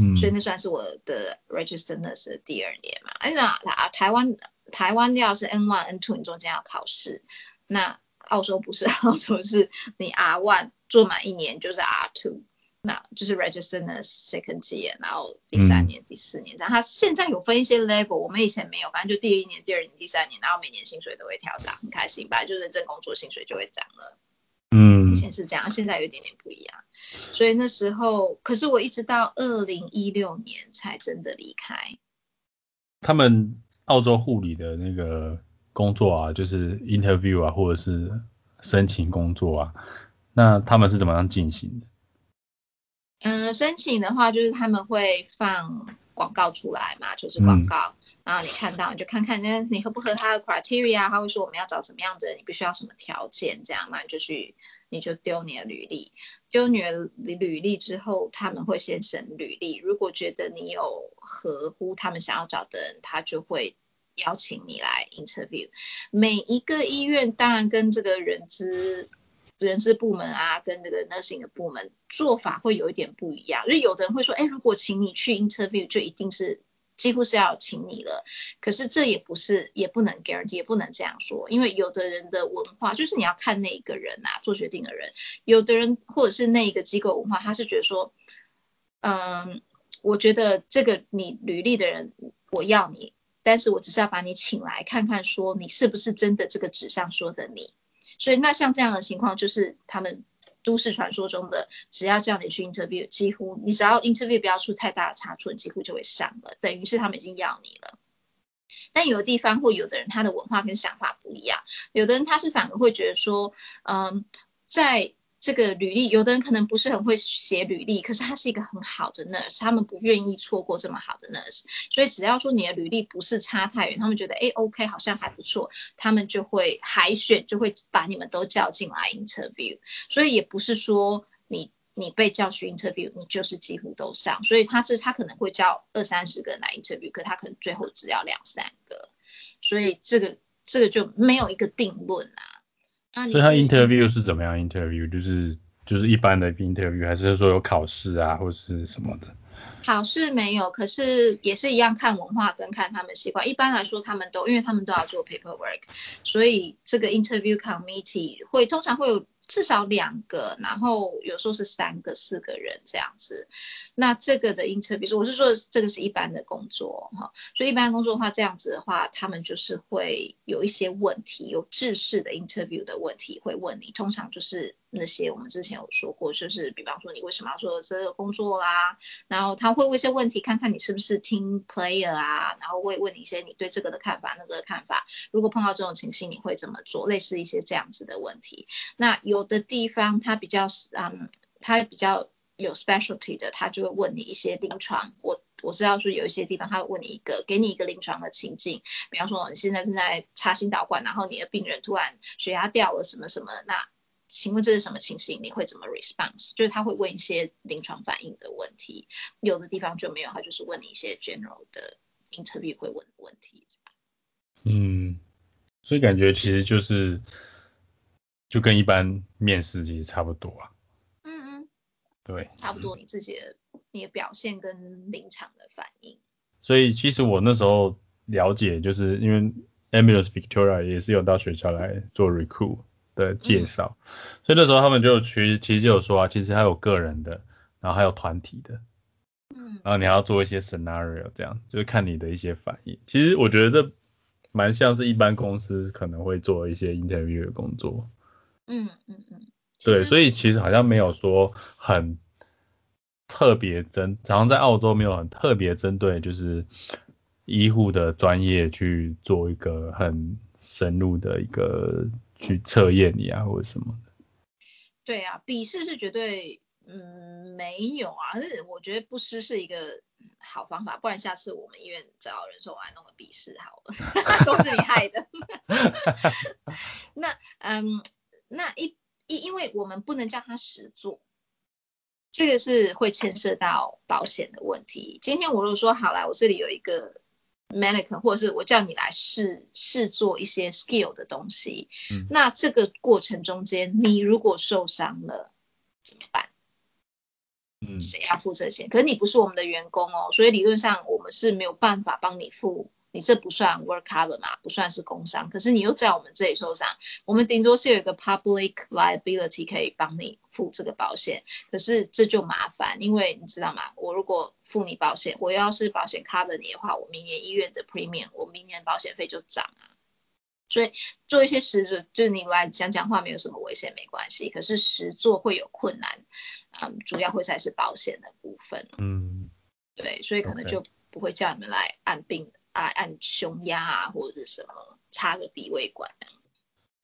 嗯，所以那算是我的 register nurse 的第二年嘛。哎，那啊台湾台湾要是 N one N two，你中间要考试，那澳洲不是，澳洲是你 R one。做满一年就是 R two，那就是 register the second year，然后第三年、第四年这样。他现在有分一些 level，我们以前没有，反正就第一年、第二年、第三年，然后每年薪水都会调涨，很开心。本来就认真工作，薪水就会涨了。
嗯，
以前是这样，现在有一点点不一样。所以那时候，可是我一直到二零一六年才真的离开。
他们澳洲护理的那个工作啊，就是 interview 啊，或者是申请工作啊。那他们是怎么样进行的？
嗯，申请的话就是他们会放广告出来嘛，就是广告，然后你看到你就看看那你合不合他的 criteria，他会说我们要找什么样的，你必须要什么条件，这样嘛你就去你就丢你的履历，丢你的履历之后，他们会先审履历，如果觉得你有合乎他们想要找的人，他就会邀请你来 interview。每一个医院当然跟这个人资。人事部门啊，跟那个 nursing 的部门做法会有一点不一样，因为有的人会说，哎，如果请你去 interview，就一定是几乎是要请你了。可是这也不是，也不能 guarantee，也不能这样说，因为有的人的文化就是你要看那一个人啊，做决定的人，有的人或者是那一个机构文化，他是觉得说，嗯，我觉得这个你履历的人，我要你，但是我只是要把你请来看看，说你是不是真的这个纸上说的你。所以那像这样的情况，就是他们都市传说中的，只要叫你去 interview，几乎你只要 interview 不要出太大的差错，几乎就会上了，等于是他们已经要你了。但有的地方或有的人他的文化跟想法不一样，有的人他是反而会觉得说，嗯，在这个履历，有的人可能不是很会写履历，可是他是一个很好的 nurse，他们不愿意错过这么好的 nurse，所以只要说你的履历不是差太远，他们觉得哎 OK 好像还不错，他们就会海选，就会把你们都叫进来 interview，所以也不是说你你被叫去 interview，你就是几乎都上，所以他是他可能会叫二三十个人来 interview，可他可能最后只要两三个，所以这个这个就没有一个定论啊。
所以他 interview 是怎么样 interview？就是就是一般的 interview，还是说有考试啊，或是什么的？
考试没有，可是也是一样看文化跟看他们习惯。一般来说，他们都因为他们都要做 paperwork，所以这个 interview committee 会通常会有。至少两个，然后有时候是三个、四个人这样子。那这个的 interview，我是说这个是一般的工作哈。所以一般工作的话，这样子的话，他们就是会有一些问题，有制式的 interview 的问题会问你。通常就是那些我们之前有说过，就是比方说你为什么要做这个工作啦，然后他会问一些问题，看看你是不是 team player 啊，然后会问你一些你对这个的看法、那个的看法。如果碰到这种情形，你会怎么做？类似一些这样子的问题。那有。有的地方他比较嗯，他比较有 specialty 的，他就会问你一些临床。我我知道说有一些地方他会问你一个，给你一个临床的情境，比方说你现在正在插心导管，然后你的病人突然血压掉了什么什么，那请问这是什么情形？你会怎么 response？就是他会问一些临床反应的问题。有的地方就没有，他就是问你一些 general 的 interview 会问的问题。
嗯，所以感觉其实就是。就跟一般面试其实差不多啊。
嗯嗯，
对，
差不多你自己的你的表现跟临场的反应。
所以其实我那时候了解，就是因为 Ambulance Victoria 也是有到学校来做 recruit 的介绍，所以那时候他们就其实其实就有说啊，其实还有个人的，然后还有团体的，嗯，然后你还要做一些 scenario，这样就是看你的一些反应。其实我觉得这蛮像是一般公司可能会做一些 interview 的工作。
嗯嗯嗯，
对，所以其实好像没有说很特别针，好像在澳洲没有很特别针对就是医护的专业去做一个很深入的一个去测验你啊或者什么的。
对啊，笔试是绝对嗯没有啊，是我觉得不失是一个好方法，不然下次我们医院找人说我来弄个笔试好了，都是你害的。那嗯。那一因因为我们不能叫他实做，这个是会牵涉到保险的问题。今天我如果说好了，我这里有一个 mannequin，或者是我叫你来试试做一些 skill 的东西，嗯，那这个过程中间你如果受伤了怎么办？嗯，谁要付这些？可是你不是我们的员工哦，所以理论上我们是没有办法帮你付。你这不算 work cover 嘛，不算是工伤，可是你又在我们这里受伤，我们顶多是有一个 public liability 可以帮你付这个保险，可是这就麻烦，因为你知道吗？我如果付你保险，我要是保险 cover 你的话，我明年医院的 premium，我明年保险费就涨啊。所以做一些实做，就是你来讲讲话没有什么危险没关系，可是实做会有困难，嗯，主要会才是保险的部分。嗯，对，所以可能就不会叫你们来按病。啊，按胸压啊，或者是什么插个鼻胃管。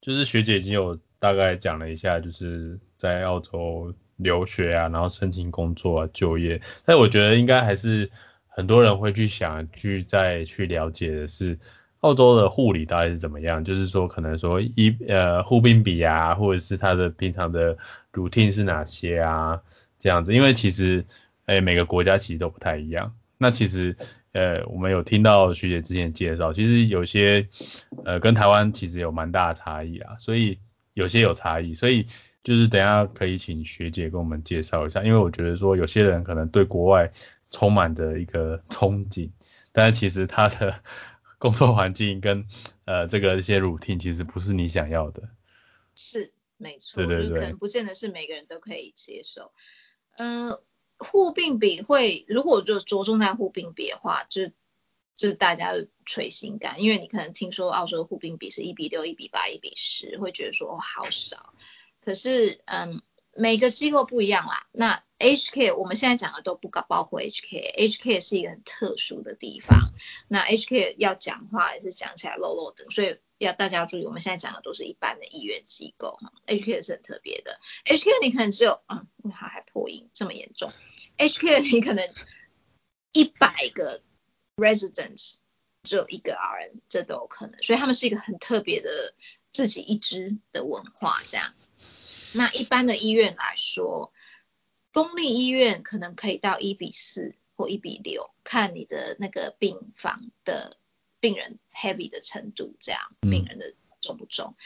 就是学姐已经有大概讲了一下，就是在澳洲留学啊，然后申请工作啊，就业。但我觉得应该还是很多人会去想去再去了解的是，澳洲的护理到底是怎么样？就是说可能说医呃护病比啊，或者是他的平常的 routine 是哪些啊，这样子。因为其实诶每个国家其实都不太一样。那其实。呃，我们有听到徐姐之前介绍，其实有些呃跟台湾其实有蛮大的差异啊，所以有些有差异，所以就是等下可以请学姐跟我们介绍一下，因为我觉得说有些人可能对国外充满着一个憧憬，但是其实他的工作环境跟呃这个一些 routine 其实不是你想要的。
是，没错，
对对对，
可能不见得是每个人都可以接受，嗯。护病比会，如果就着重在护病比的话，就是就是大家垂心感，因为你可能听说澳洲护病比是一比六、一比八、一比十，会觉得说哦好少。可是嗯，每个机构不一样啦。那 HK 我们现在讲的都不包括 HK，HK 是一个很特殊的地方。那 HK 要讲话也是讲起来漏漏的，所以要大家要注意，我们现在讲的都是一般的医院机构哈。HK 是很特别的，HK 你可能只有嗯，它还破音这么严重，HK 你可能一百个。Residents 只有一个 RN，这都有可能，所以他们是一个很特别的自己一支的文化这样。那一般的医院来说，公立医院可能可以到一比四或一比六，看你的那个病房的病人 heavy 的程度，这样病人的重不重。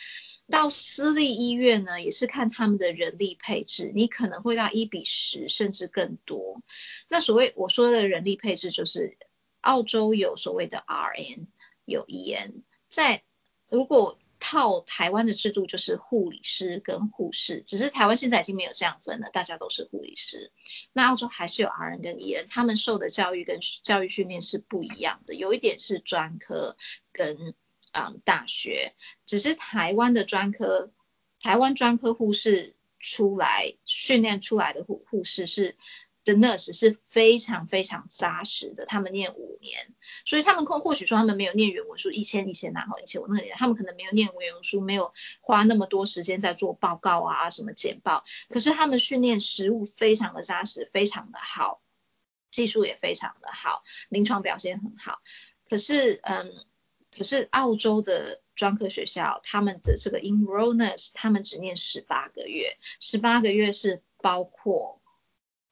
到私立医院呢，也是看他们的人力配置，你可能会到一比十甚至更多。那所谓我说的人力配置就是。澳洲有所谓的 RN，有 EN，在如果套台湾的制度，就是护理师跟护士，只是台湾现在已经没有这样分了，大家都是护理师。那澳洲还是有 RN 跟 EN，他们受的教育跟教育训练是不一样的，有一点是专科跟嗯大学，只是台湾的专科，台湾专科护士出来训练出来的护护士是。的 nurse 是非常非常扎实的，他们念五年，所以他们或或许说他们没有念原文书，以前以前哪好，以前我那个年，他们可能没有念原文书，没有花那么多时间在做报告啊什么简报，可是他们训练实务非常的扎实，非常的好，技术也非常的好，临床表现很好，可是嗯，可是澳洲的专科学校，他们的这个 enroll nurse，他们只念十八个月，十八个月是包括。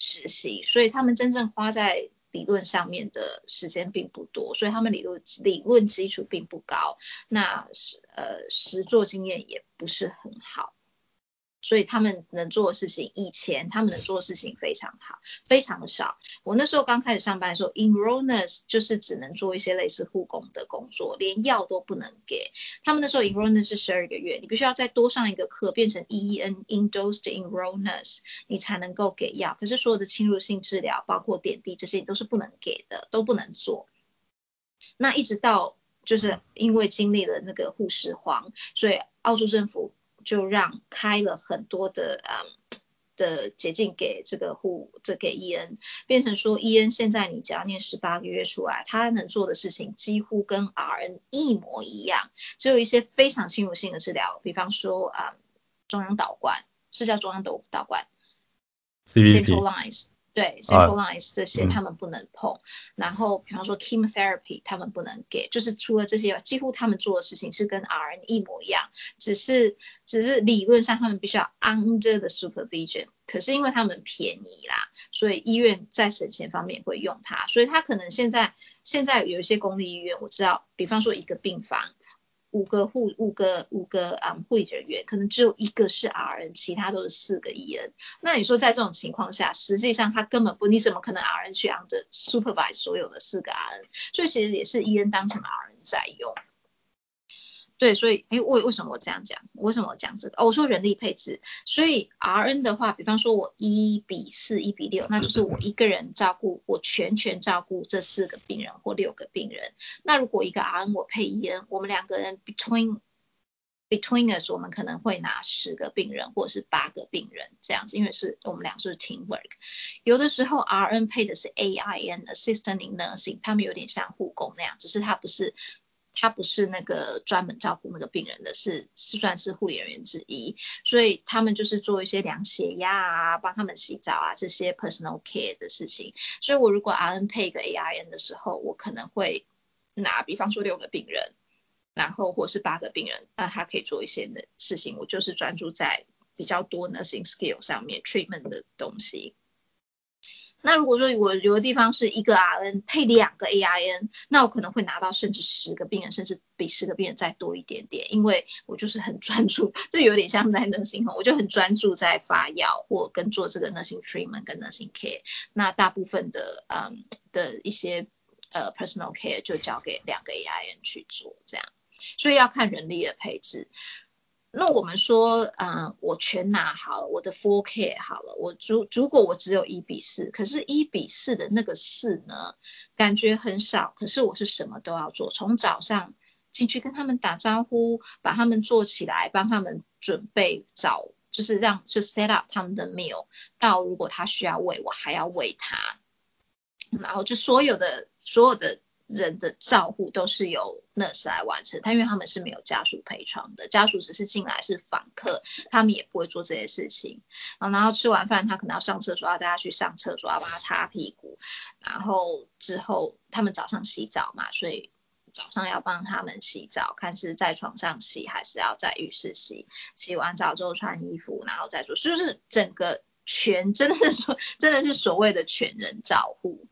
实习，所以他们真正花在理论上面的时间并不多，所以他们理论理论基础并不高，那是呃实做经验也不是很好。所以他们能做的事情，以前他们能做的事情非常好，非常少。我那时候刚开始上班的时候，enrollers 就是只能做一些类似护工的工作，连药都不能给。他们那时候 enrollers 是十二个月，你必须要再多上一个课，变成 EEN endorsed enrollers，你才能够给药。可是所有的侵入性治疗，包括点滴这些你都是不能给的，都不能做。那一直到就是因为经历了那个护士荒，所以澳洲政府。就让开了很多的嗯的捷径给这个护这给伊恩，变成说伊恩现在你只要念十八个月出来，他能做的事情几乎跟 RN 一模一样，只有一些非常侵入性的治疗，比方说啊中央导管是叫中央导导管，central lines。对，central lines 这些他们不能碰，然后比方说 chemotherapy 他们不能给，就是除了这些，几乎他们做的事情是跟 RN 一模一样，只是只是理论上他们必须要 under the supervision，可是因为他们便宜啦，所以医院在省钱方面会用它，所以他可能现在现在有一些公立医院我知道，比方说一个病房。五个护五个五个啊护理人员，可能只有一个是 RN，其他都是四个 EN。那你说在这种情况下，实际上他根本不，你怎么可能 RN 去 under supervise 所有的四个 RN？所以其实也是 EN 当成 RN 在用。对，所以，哎，为为什么我这样讲？为什么我讲这个？哦，我说人力配置。所以 RN 的话，比方说我一比四、一比六，那就是我一个人照顾，我全权照顾这四个病人或六个病人。那如果一个 RN 我配 EN，我们两个人 between between us，我们可能会拿十个病人或者是八个病人这样子，因为是我们俩是 teamwork。有的时候 RN 配的是 AIN，assistant nursing，他们有点像护工那样，只是他不是。他不是那个专门照顾那个病人的，是是算是护理人员之一，所以他们就是做一些量血压啊，帮他们洗澡啊这些 personal care 的事情。所以我如果 RN 配一个 AIN 的时候，我可能会拿，比方说六个病人，然后或是八个病人，那他可以做一些的事情，我就是专注在比较多 nursing skill 上面 treatment 的东西。那如果说我有的地方是一个 RN 配两个 AIN，那我可能会拿到甚至十个病人，甚至比十个病人再多一点点，因为我就是很专注，这有点像在 nursing 我就很专注在发药或跟做这个 nursing treatment 跟 nursing care，那大部分的嗯的一些呃 personal care 就交给两个 AIN 去做这样，所以要看人力的配置。那我们说，啊，我全拿好了，我的 four K 好了，我如如果我只有一比四，可是一比四的那个四呢，感觉很少，可是我是什么都要做，从早上进去跟他们打招呼，把他们做起来，帮他们准备早，就是让就 set up 他们的 meal，到如果他需要喂，我还要喂他，然后就所有的所有的。人的照护都是由 nurse 来完成，他因为他们是没有家属陪床的，家属只是进来是访客，他们也不会做这些事情。然后吃完饭，他可能要上厕所，要带他去上厕所，要帮他擦屁股。然后之后他们早上洗澡嘛，所以早上要帮他们洗澡，看是在床上洗还是要在浴室洗。洗完澡之后穿衣服，然后再做，就是整个全真的是说真的是所谓的全人照护。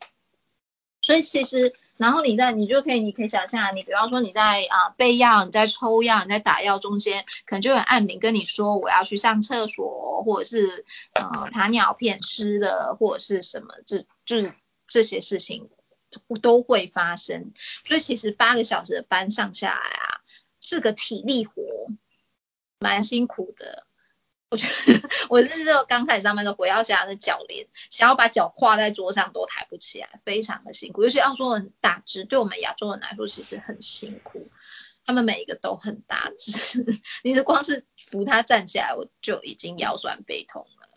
所以其实。然后你在你就可以，你可以想象，你比方说你在啊备药，你在抽药，你在打药中间，可能就有按铃跟你说我要去上厕所，或者是呃打尿片湿的，或者是什么，这就是这些事情都会发生。所以其实八个小时的班上下来啊，是个体力活，蛮辛苦的。我觉得我是刚才上班的回到家的脚连，想要把脚跨在桌上都抬不起来，非常的辛苦。尤其澳洲人打直，对我们亚洲人来说其实很辛苦。他们每一个都很大只，你是光是扶他站起来，我就已经腰酸背痛了。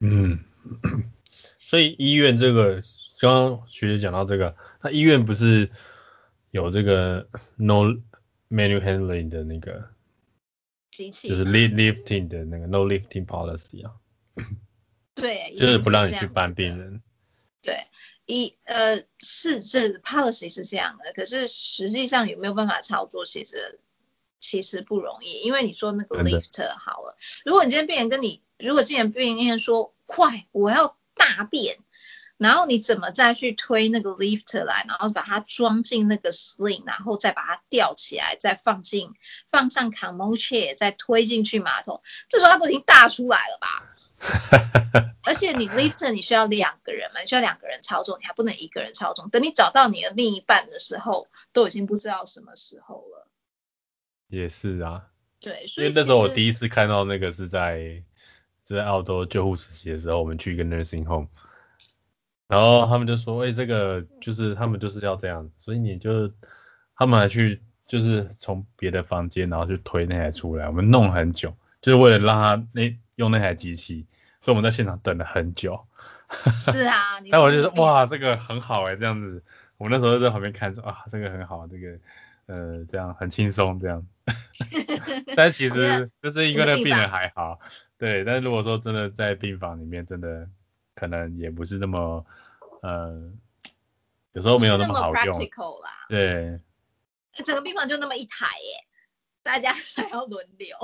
嗯，所以医院这个，刚刚学姐讲到这个，那医院不是有这个 no manual handling 的那个？
机器
就是 lifting 的那个 no lifting policy 啊，
对，
就是不让你去搬病人。
对，一呃是这 policy 是这样的，可是实际上有没有办法操作，其实其实不容易，因为你说那个 lift 好了，如果你今天病人跟你，如果今天病人说快，我要大便。然后你怎么再去推那个 lift 来，然后把它装进那个 sling，然后再把它吊起来，再放进放上 chair，再推进去马桶，这时候它都已经大出来了吧？而且你 lift 你需要两个人嘛，你需要两个人操纵，你还不能一个人操纵。等你找到你的另一半的时候，都已经不知道什么时候了。
也是啊。
对，
所以那时候我第一次看到那个是在在澳洲救护实习的时候，我们去一个 nursing home。然后他们就说，哎，这个就是他们就是要这样，所以你就他们还去就是从别的房间，然后去推那台出来，我们弄很久，就是为了让他那用那台机器，所以我们在现场等了很久。
是啊，
那我就说，哇，这个很好哎，这样子，我那时候在旁边看说，啊，这个很好，这个呃这样很轻松这样。但其实就是因为那病人还好，对，但是如果说真的在病房里面，真的。可能也不是那么，呃，有时候没有那么好用。
啦。
对。
整个病房就那么一台耶，大家还要轮流。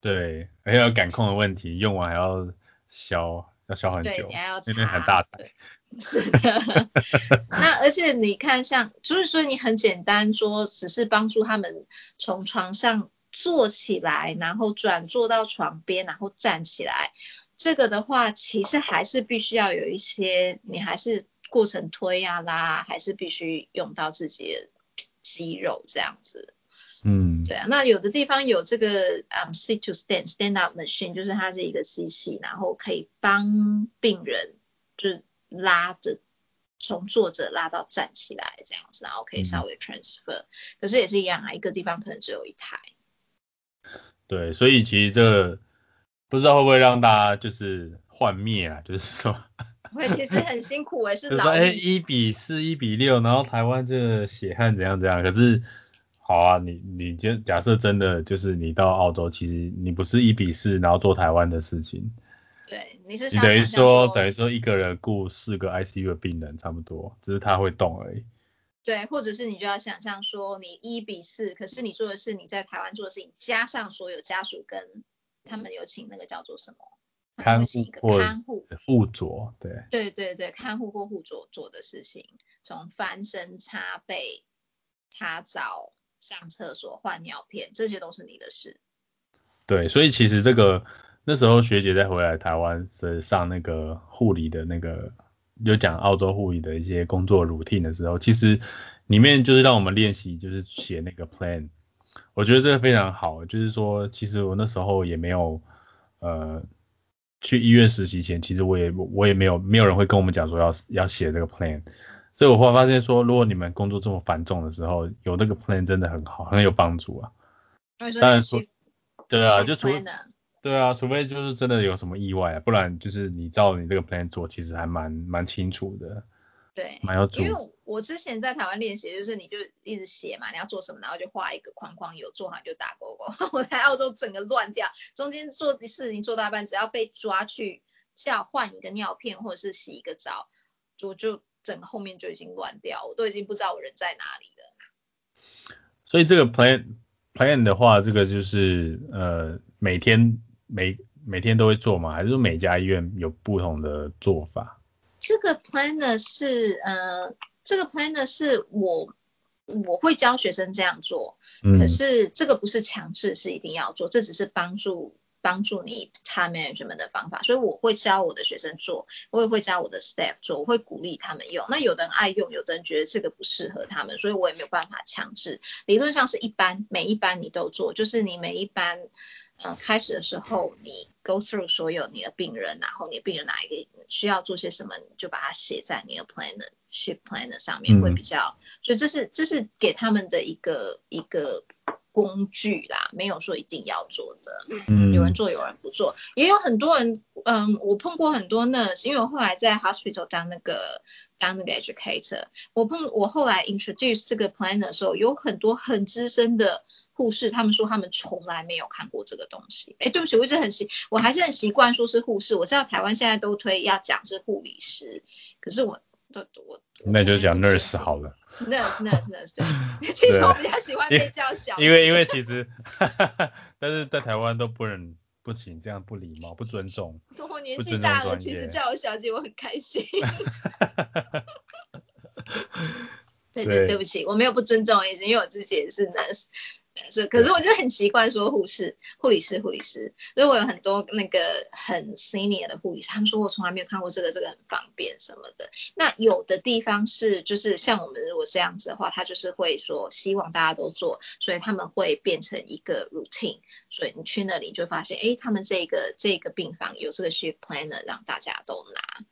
对，还有感控的问题，用完还要消，要消很久。
对，还要
那边很大台。
是的。那而且你看，像就是说你很简单说，只是帮助他们从床上坐起来，然后转坐到床边，然后站起来。这个的话，其实还是必须要有一些，你还是过程推啊拉，还是必须用到自己的肌肉这样子。
嗯，
对啊。那有的地方有这个嗯 sit to stand stand up machine，就是它是一个机器，然后可以帮病人就是拉着从坐着拉到站起来这样子，然后可以稍微 transfer。可是也是一样啊，一个地方可能只有一台。
对，所以其实这。不知道会不会让大家就是幻灭啊？就是说，
会其实很辛苦，也是
说哎一比四一比六，然后台湾这血汗怎样怎样？可是好啊，你你就假设真的就是你到澳洲，其实你不是一比四，然后做台湾的事情。
对，你是
你等于说等于说一个人雇四个 ICU 的病人差不多，只是他会动而已。
对，或者是你就要想象说你一比四，可是你做的是你在台湾做的事情，加上所有家属跟他们有请那个叫做什么
看护
看护
护佐，对
对对对，看护或护佐做的事情，从翻身、擦背、擦澡、上厕所、换尿片，这些都是你的事。
对，所以其实这个那时候学姐在回来台湾是上那个护理的那个，有讲澳洲护理的一些工作 routine 的时候，其实里面就是让我们练习，就是写那个 plan。我觉得这个非常好，就是说，其实我那时候也没有，呃，去医院实习前，其实我也我也没有没有人会跟我们讲说要要写这个 plan，所以我后来发现说，如果你们工作这么繁重的时候，有那个 plan 真的很好，很有帮助啊。
当然说，
对啊，就除对啊，除非就是真的有什么意外，啊不然就是你照你这个 plan 做，其实还蛮蛮清楚的。
对，
蛮有主。
我之前在台湾练习，就是你就一直写嘛，你要做什么，然后就画一个框框，有做好就打勾勾。我在澳洲整个乱掉，中间做事情做到一半，只要被抓去叫换一个尿片或者是洗一个澡，就就整个后面就已经乱掉，我都已经不知道我人在哪里了。
所以这个 plan plan 的话，这个就是呃每天每每天都会做吗？还是说每家医院有不同的做法？
这个 planner 是，呃，这个 planner 是我我会教学生这样做，可是这个不是强制是一定要做，这只是帮助帮助你 time management 的方法，所以我会教我的学生做，我也会教我的 staff 做，我会鼓励他们用。那有的人爱用，有的人觉得这个不适合他们，所以我也没有办法强制。理论上是一班，每一班你都做，就是你每一班。呃，开始的时候你 go through 所有你的病人，然后你的病人哪一个需要做些什么，你就把它写在你的 planner shift planner 上面，会比较，所以这是这是给他们的一个一个工具啦，没有说一定要做的，嗯，有人做有人不做，也有很多人，嗯，我碰过很多 nurse，因为我后来在 hospital 当那个当那个 educator，我碰我后来 introduce 这个 planner 的时候，有很多很资深的。护士他们说他们从来没有看过这个东西。哎，对不起，我一直很习，我还是很习惯说是护士。我知道台湾现在都推要讲是护理师，可是我都我
那就讲 nurse 好了。
nurse nurse nurse 对，其实我比较喜欢被叫小。
因为因为 其实，但是在台湾都不能不行，这样不礼貌不尊重。
我年纪大了，其实叫我小姐我很开心。对对对不起，我没有不尊重的意思，因为我自己也是 nurse。是，可是我就很奇怪说护士、护理师、护理师，所以我有很多那个很 senior 的护理师，他们说我从来没有看过这个，这个很方便什么的。那有的地方是，就是像我们如果这样子的话，他就是会说希望大家都做，所以他们会变成一个 routine，所以你去那里就发现，哎，他们这个这个病房有这个 shift planner 让大家都拿。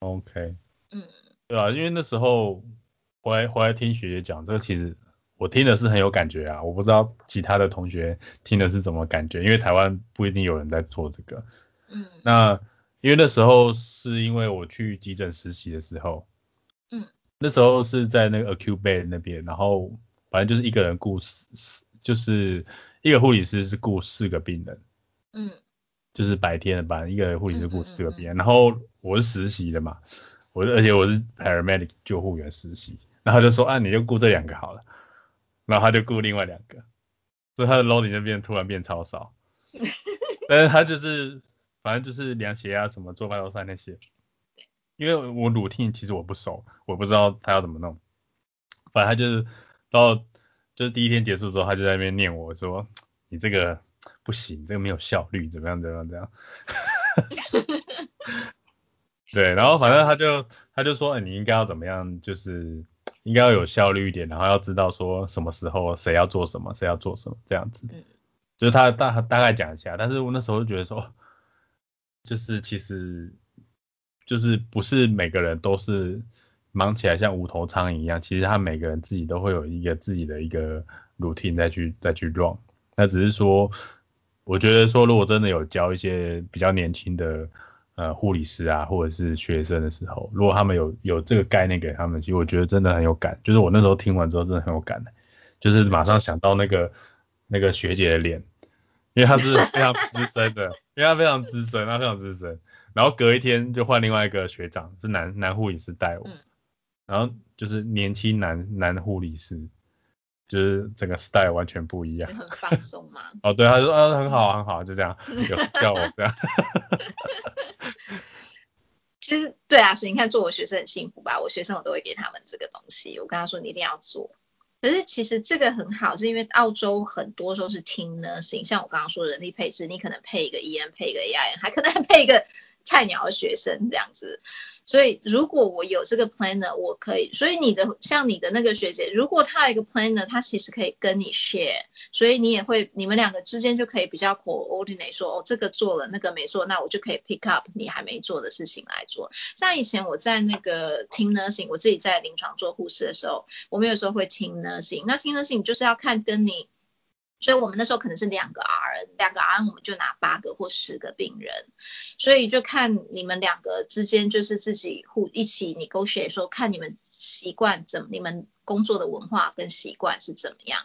OK，
嗯，
对啊，因为那时候回来回来听学姐讲，这个其实。我听的是很有感觉啊，我不知道其他的同学听的是怎么感觉，因为台湾不一定有人在做这个。
嗯。
那因为那时候是因为我去急诊实习的时候，
嗯，
那时候是在那个 acute bed 那边，然后反正就是一个人顾四，就是一个护理师是顾四个病人。
嗯。
就是白天的班，一个护理师顾四个病人，然后我是实习的嘛，我而且我是 paramedic 救护员实习，然后就说啊你就顾这两个好了。然后他就雇另外两个，所以他的 loading 就变突然变超少。但是他就是反正就是量血压、怎么做白头山那些。因为我乳听其实我不熟，我不知道他要怎么弄。反正他就是到就是第一天结束之后，他就在那边念我说：“你这个不行，这个没有效率，怎么样怎么样怎样。” 对，然后反正他就他就说：“你应该要怎么样？”就是。应该要有效率一点，然后要知道说什么时候谁要做什么，谁要做什么这样子。
嗯。
就是他大大概讲一下，但是我那时候就觉得说，就是其实就是不是每个人都是忙起来像无头苍蝇一样，其实他每个人自己都会有一个自己的一个 routine 再去再去 run。那只是说，我觉得说如果真的有教一些比较年轻的。呃，护理师啊，或者是学生的时候，如果他们有有这个概念给他们，其实我觉得真的很有感。就是我那时候听完之后，真的很有感的，就是马上想到那个那个学姐的脸，因为她是 非常资深的，因为她非常资深，她非常资深。然后隔一天就换另外一个学长，是男男护理师带我，然后就是年轻男男护理师。就是整个 style 完全不一样，
很放松嘛。
哦，对，他说啊很好很好，就这样，有叫我这样。
其实对啊，所以你看做我学生很幸福吧？我学生我都会给他们这个东西，我跟他说你一定要做。可是其实这个很好，是因为澳洲很多时候是听 nursing，像我刚刚说人力配置，你可能配一个 E N，配一个 AIN，还可能还配一个菜鸟学生这样子。所以如果我有这个 planner，我可以。所以你的像你的那个学姐，如果她有一个 planner，她其实可以跟你 share，所以你也会，你们两个之间就可以比较 coordinate，说哦这个做了，那个没做，那我就可以 pick up 你还没做的事情来做。像以前我在那个听 nursing，我自己在临床做护士的时候，我们有时候会听 nursing，那听 nursing 就是要看跟你。所以我们那时候可能是两个 RN，两个 RN 我们就拿八个或十个病人，所以就看你们两个之间就是自己互一起你勾选说，看你们习惯怎么，你们工作的文化跟习惯是怎么样。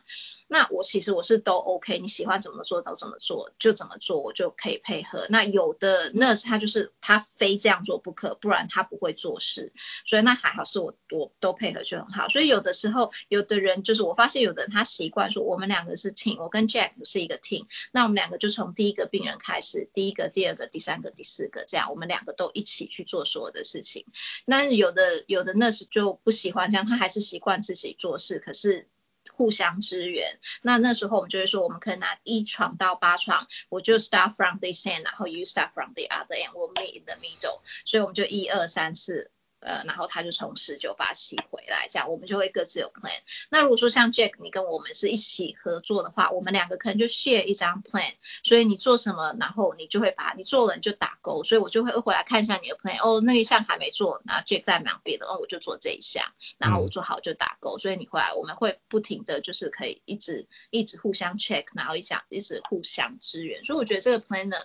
那我其实我是都 OK，你喜欢怎么做都怎么做，就怎么做，我就可以配合。那有的 nurse 他就是他非这样做不可，不然他不会做事，所以那还好是我我都配合就很好。所以有的时候有的人就是我发现有的人他习惯说我们两个是 team，我跟 Jack 是一个 team，那我们两个就从第一个病人开始，第一个、第二个、第三个、第四个这样，我们两个都一起去做所有的事情。那有的有的 nurse 就不喜欢这样，他还是习惯自自己做事，可是。互相支援，那那时候我们就会说，我们可以拿一床到八床，我就 start from this end，然后 you start from the other end，我 meet in the middle，所以我们就一二三四。呃，然后他就从十九八七回来，这样我们就会各自有 plan。那如果说像 Jack，你跟我们是一起合作的话，我们两个可能就 share 一张 plan。所以你做什么，然后你就会把你做了你就打勾，所以我就会回来看一下你的 plan。哦，那一项还没做，那 Jack 在忙别的，哦，我就做这一项，然后我做好就打勾。所以你回来，我们会不停的就是可以一直一直互相 check，然后一想一直互相支援。所以我觉得这个 plan 呢。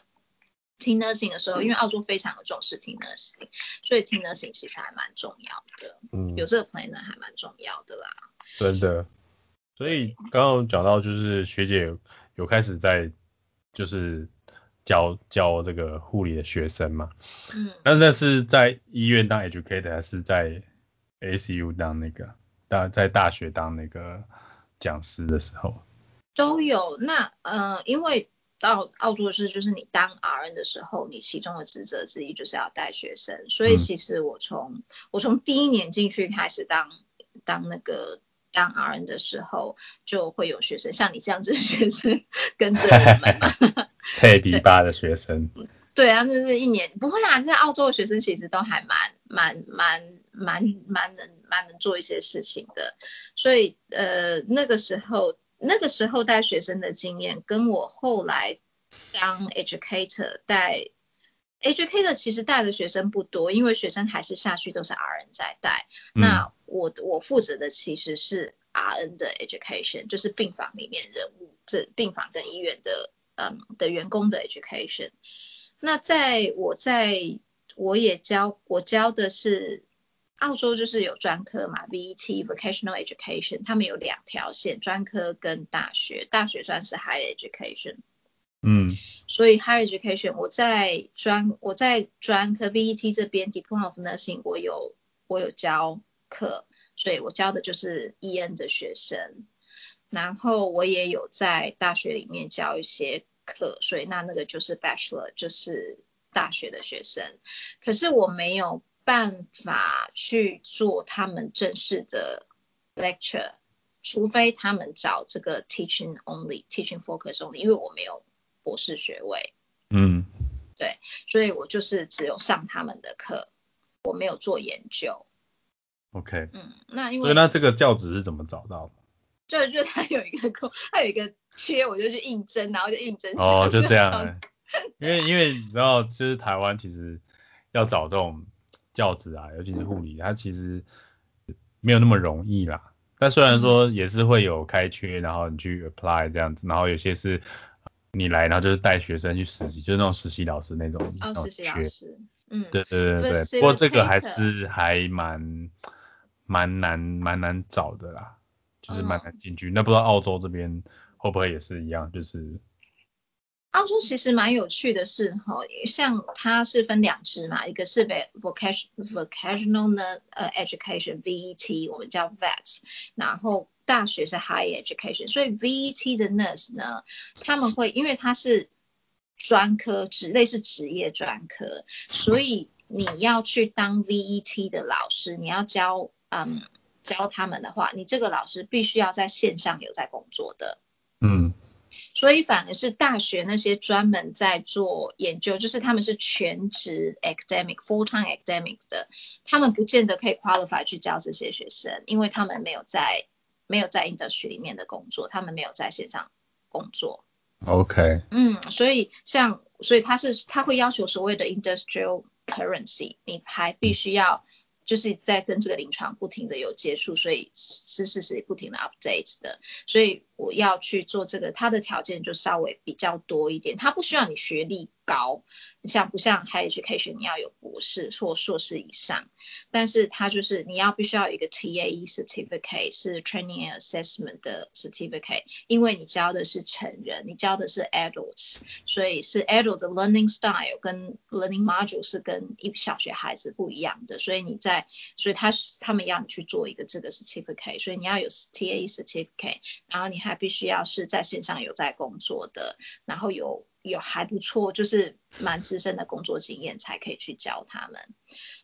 听 nursing 的时候，因为澳洲非常的重视听 nursing，所以听 nursing 其实还蛮重要的。嗯，有这个 plan 呢还蛮重要的啦。
真的。所以刚刚讲到就是学姐有开始在就是教教这个护理的学生嘛。嗯。那那是在医院当 educator 还是在 ACU 当那个大在大学当那个讲师的时候？
都有。那呃，因为到澳洲是，就是你当 RN 的时候，你其中的职责之一就是要带学生。所以其实我从我从第一年进去开始当当那个当 RN 的时候，就会有学生像你这样子的学生跟着我们嘛。
菜比巴的学生。
对啊，就是一年不会啊，在澳洲的学生其实都还蛮蛮蛮蛮蛮能蛮能做一些事情的。所以呃那个时候。那个时候带学生的经验，跟我后来当 educator 带 educator 其实带的学生不多，因为学生还是下去都是 RN 在带。那我我负责的其实是 RN 的 education，就是病房里面人物，这病房跟医院的嗯的员工的 education。那在我在我也教我教的是。澳洲就是有专科嘛，VET Vocational Education，他们有两条线，专科跟大学，大学算是 Higher Education。嗯。所以 High Education，我在专我在专科 VET 这边 Diploma of Nursing，我有我有教课，所以我教的就是 EN 的学生，然后我也有在大学里面教一些课，所以那那个就是 Bachelor，就是大学的学生，可是我没有。办法去做他们正式的 lecture，除非他们找这个 teaching only，teaching focus only，因为我没有博士学位。嗯。对，所以我就是只有上他们的课，我没有做研究。
OK。
嗯，那因为
所以那这个教职是怎么找到的？
就就他有一个空，他有一个缺，我就去应征，然后就应征
哦，就这样。因为因为你知道，就是台湾其实要找这种。教职啊，尤其是护理，它其实没有那么容易啦。但虽然说也是会有开缺，然后你去 apply 这样子，然后有些是你来，然后就是带学生去实习，就是那种实习老师那种。
哦，实习老师。嗯，
对对对对。不过这个还是还蛮蛮难蛮难找的啦，就是蛮难进去。那不知道澳洲这边会不会也是一样，就是。
澳洲其实蛮有趣的是，哈，像它是分两支嘛，一个是 vocational vocational 呢，呃，education VET，我们叫 vet，然后大学是 high education，所以 VET 的 nurse 呢，他们会因为它是专科，职类是职业专科，所以你要去当 VET 的老师，你要教，嗯，教他们的话，你这个老师必须要在线上有在工作的，嗯。所以反而是大学那些专门在做研究，就是他们是全职 academic full time academic 的，他们不见得可以 qualify 去教这些学生，因为他们没有在没有在 industry 里面的工作，他们没有在线上工作。
OK。
嗯，所以像所以他是他会要求所谓的 industrial currency，你还必须要。就是在跟这个临床不停的有接触，所以是是是不停的 update 的，所以我要去做这个，它的条件就稍微比较多一点，它不需要你学历高。像不像 high education 你要有博士或硕士以上，但是它就是你要必须要有一个 TAE certificate 是 training and assessment 的 certificate，因为你教的是成人，你教的是 adults，所以是 adult 的 learning style 跟 learning module 是跟一小学孩子不一样的，所以你在，所以他他们要你去做一个这个 certificate，所以你要有 TAE certificate，然后你还必须要是在线上有在工作的，然后有。有还不错，就是蛮资深的工作经验才可以去教他们。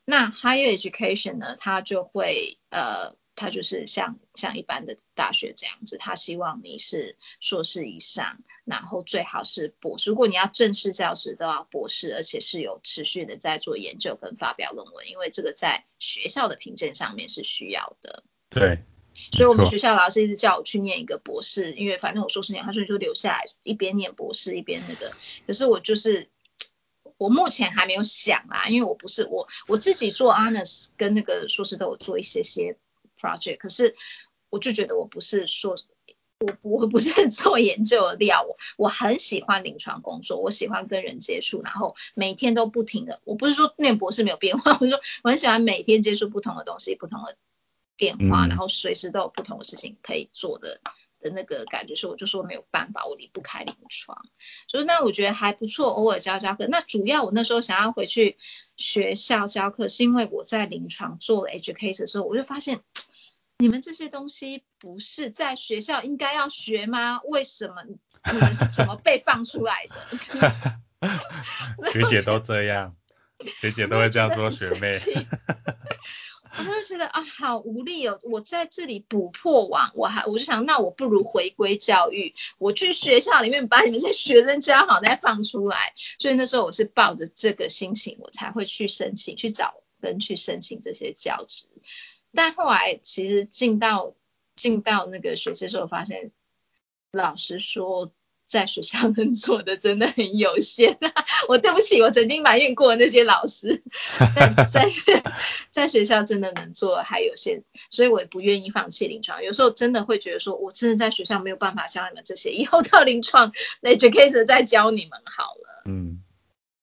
那 higher education 呢，他就会呃，他就是像像一般的大学这样子，他希望你是硕士以上，然后最好是博士。如果你要正式教师，都要博士，而且是有持续的在做研究跟发表论文，因为这个在学校的评鉴上面是需要的。
对。
所以我们学校老师一直叫我去念一个博士，因为反正我硕士念，他说你就留下来一边念博士一边那个。可是我就是我目前还没有想啊，因为我不是我我自己做 honors 跟那个硕士都有做一些些 project，可是我就觉得我不是硕我我不是做研究的料，我我很喜欢临床工作，我喜欢跟人接触，然后每天都不停的。我不是说念博士没有变化，我是说我很喜欢每天接触不同的东西，不同的。变化，然后随时都有不同的事情可以做的的那个感觉，所以我就说没有办法，我离不开临床。所以那我觉得还不错，偶尔教教课。那主要我那时候想要回去学校教课，是因为我在临床做了 education 的时候，我就发现你们这些东西不是在学校应该要学吗？为什么你们是怎么被放出来的？
学姐都这样，学姐都会这样说学妹。
我就觉得啊，好无力哦！我在这里补破网，我还我就想，那我不如回归教育，我去学校里面把你们这些学生教好再放出来。所以那时候我是抱着这个心情，我才会去申请去找人去申请这些教职。但后来其实进到进到那个学习的时候，发现老师说。在学校能做的真的很有限，我对不起，我曾经埋怨过那些老师，但在 在学校真的能做还有限，所以我也不愿意放弃临床。有时候真的会觉得说，我真的在学校没有办法教你们这些，以后到临床，educator 再教你们好了。嗯，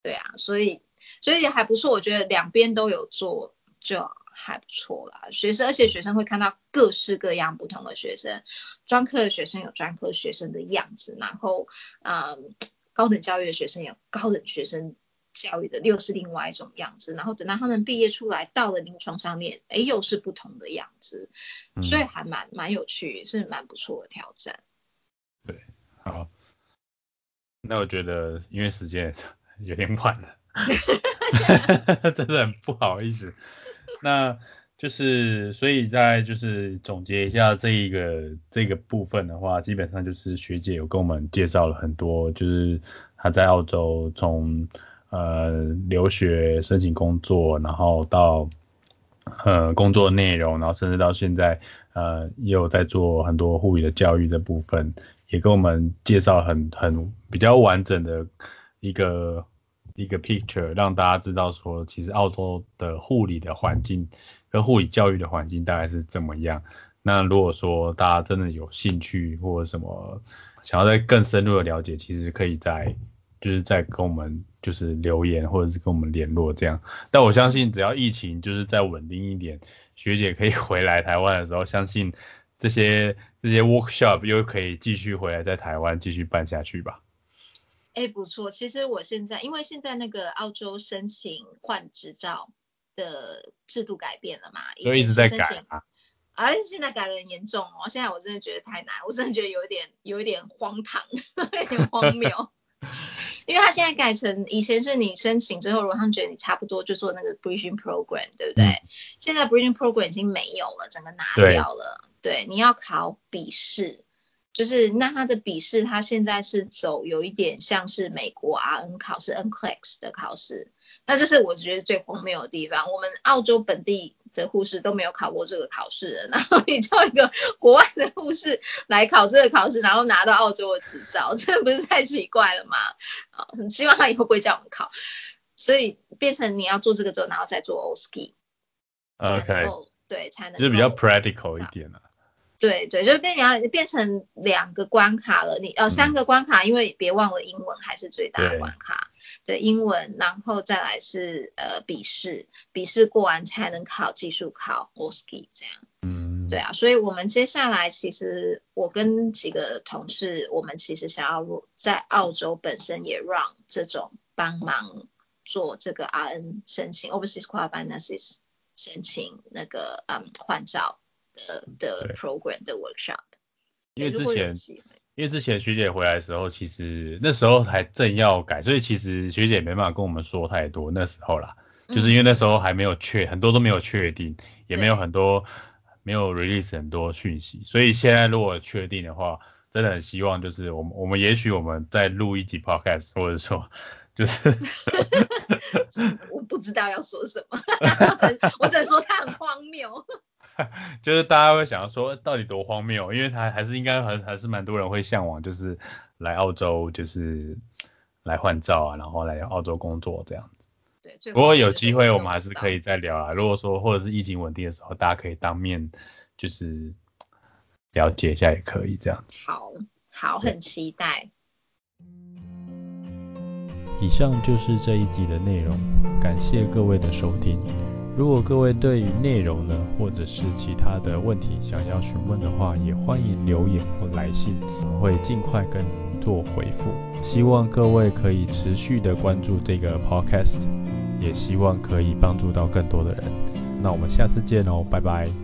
对啊，所以所以也还不错，我觉得两边都有做就。还不错啦，学生，而且学生会看到各式各样不同的学生，专科的学生有专科学生的样子，然后，嗯，高等教育的学生有高等学生教育的又是另外一种样子，然后等到他们毕业出来到了临床上面，哎，又是不同的样子，所以还蛮蛮有趣，是蛮不错的挑战。
对，好，那我觉得因为时间 有点晚了 真的很不好意思。那就是，所以在就是总结一下这一个这个部分的话，基本上就是学姐有跟我们介绍了很多，就是她在澳洲从呃留学、申请工作，然后到呃工作内容，然后甚至到现在呃也有在做很多护理的教育的部分，也跟我们介绍很很比较完整的一个。一个 picture 让大家知道说，其实澳洲的护理的环境跟护理教育的环境大概是怎么样。那如果说大家真的有兴趣或者什么想要再更深入的了解，其实可以在就是在跟我们就是留言或者是跟我们联络这样。但我相信只要疫情就是再稳定一点，学姐可以 回来台湾的时候，相信这些这些 workshop 又可以继续回来在台湾继续办下去吧。
哎，不错。其实我现在，因为现在那个澳洲申请换执照的制度改变了嘛，
所以一直在改啊。
而且现在改的很严重哦，现在我真的觉得太难，我真的觉得有一点有一点荒唐，有点荒谬。因为他现在改成以前是你申请之后，如果他们觉得你差不多就做那个 bridging program，对不对？现在 bridging program 已经没有了，整个拿掉了。对，你要考笔试。就是那他的笔试，他现在是走有一点像是美国 RN 考试 NCLEX 的考试，那这是我觉得最荒谬的地方。我们澳洲本地的护士都没有考过这个考试，然后你叫一个国外的护士来考这个考试，然后拿到澳洲的执照，这不是太奇怪了吗？啊，很希望他以后不会叫我们考，所以变成你要做这个之后，然后再做 OSKI。
OK。
对，才能
就是比较 practical 一点了。
对对，就变要变成两个关卡了，你呃三个关卡，因为别忘了英文还是最大的关卡。对，英文，然后再来是呃笔试，笔试过完才能考技术考 o s k i 这样。嗯。对啊，所以我们接下来其实我跟几个同事，我们其实想要在澳洲本身也让这种帮忙做这个 RN 申请 Overseas Qualified Nurses。申请那个嗯换照的的 program 的 workshop，
因为之前因为之前学姐回来的时候，其实那时候还正要改，所以其实学姐没办法跟我们说太多那时候啦，就是因为那时候还没有确很多都没有确定，也没有很多没有 release 很多讯息，所以现在如果确定的话，真的很希望就是我们我们也许我们再录一集 podcast，或者说。就是，
我不知道要说什么，我只能说它很荒谬。
就是大家会想要说，到底多荒谬？因为他还是应该还还是蛮多人会向往，就是来澳洲，就是来换照啊，然后来澳洲工作这样子。
对，
不过有机会我们还是可以再聊啊。如果说或者是疫情稳定的时候，大家可以当面就是了解一下也可以这样子。
好，好，很期待。
以上就是这一集的内容，感谢各位的收听。如果各位对于内容呢，或者是其他的问题想要询问的话，也欢迎留言或来信，我会尽快跟您做回复。希望各位可以持续的关注这个 podcast，也希望可以帮助到更多的人。那我们下次见哦，拜拜。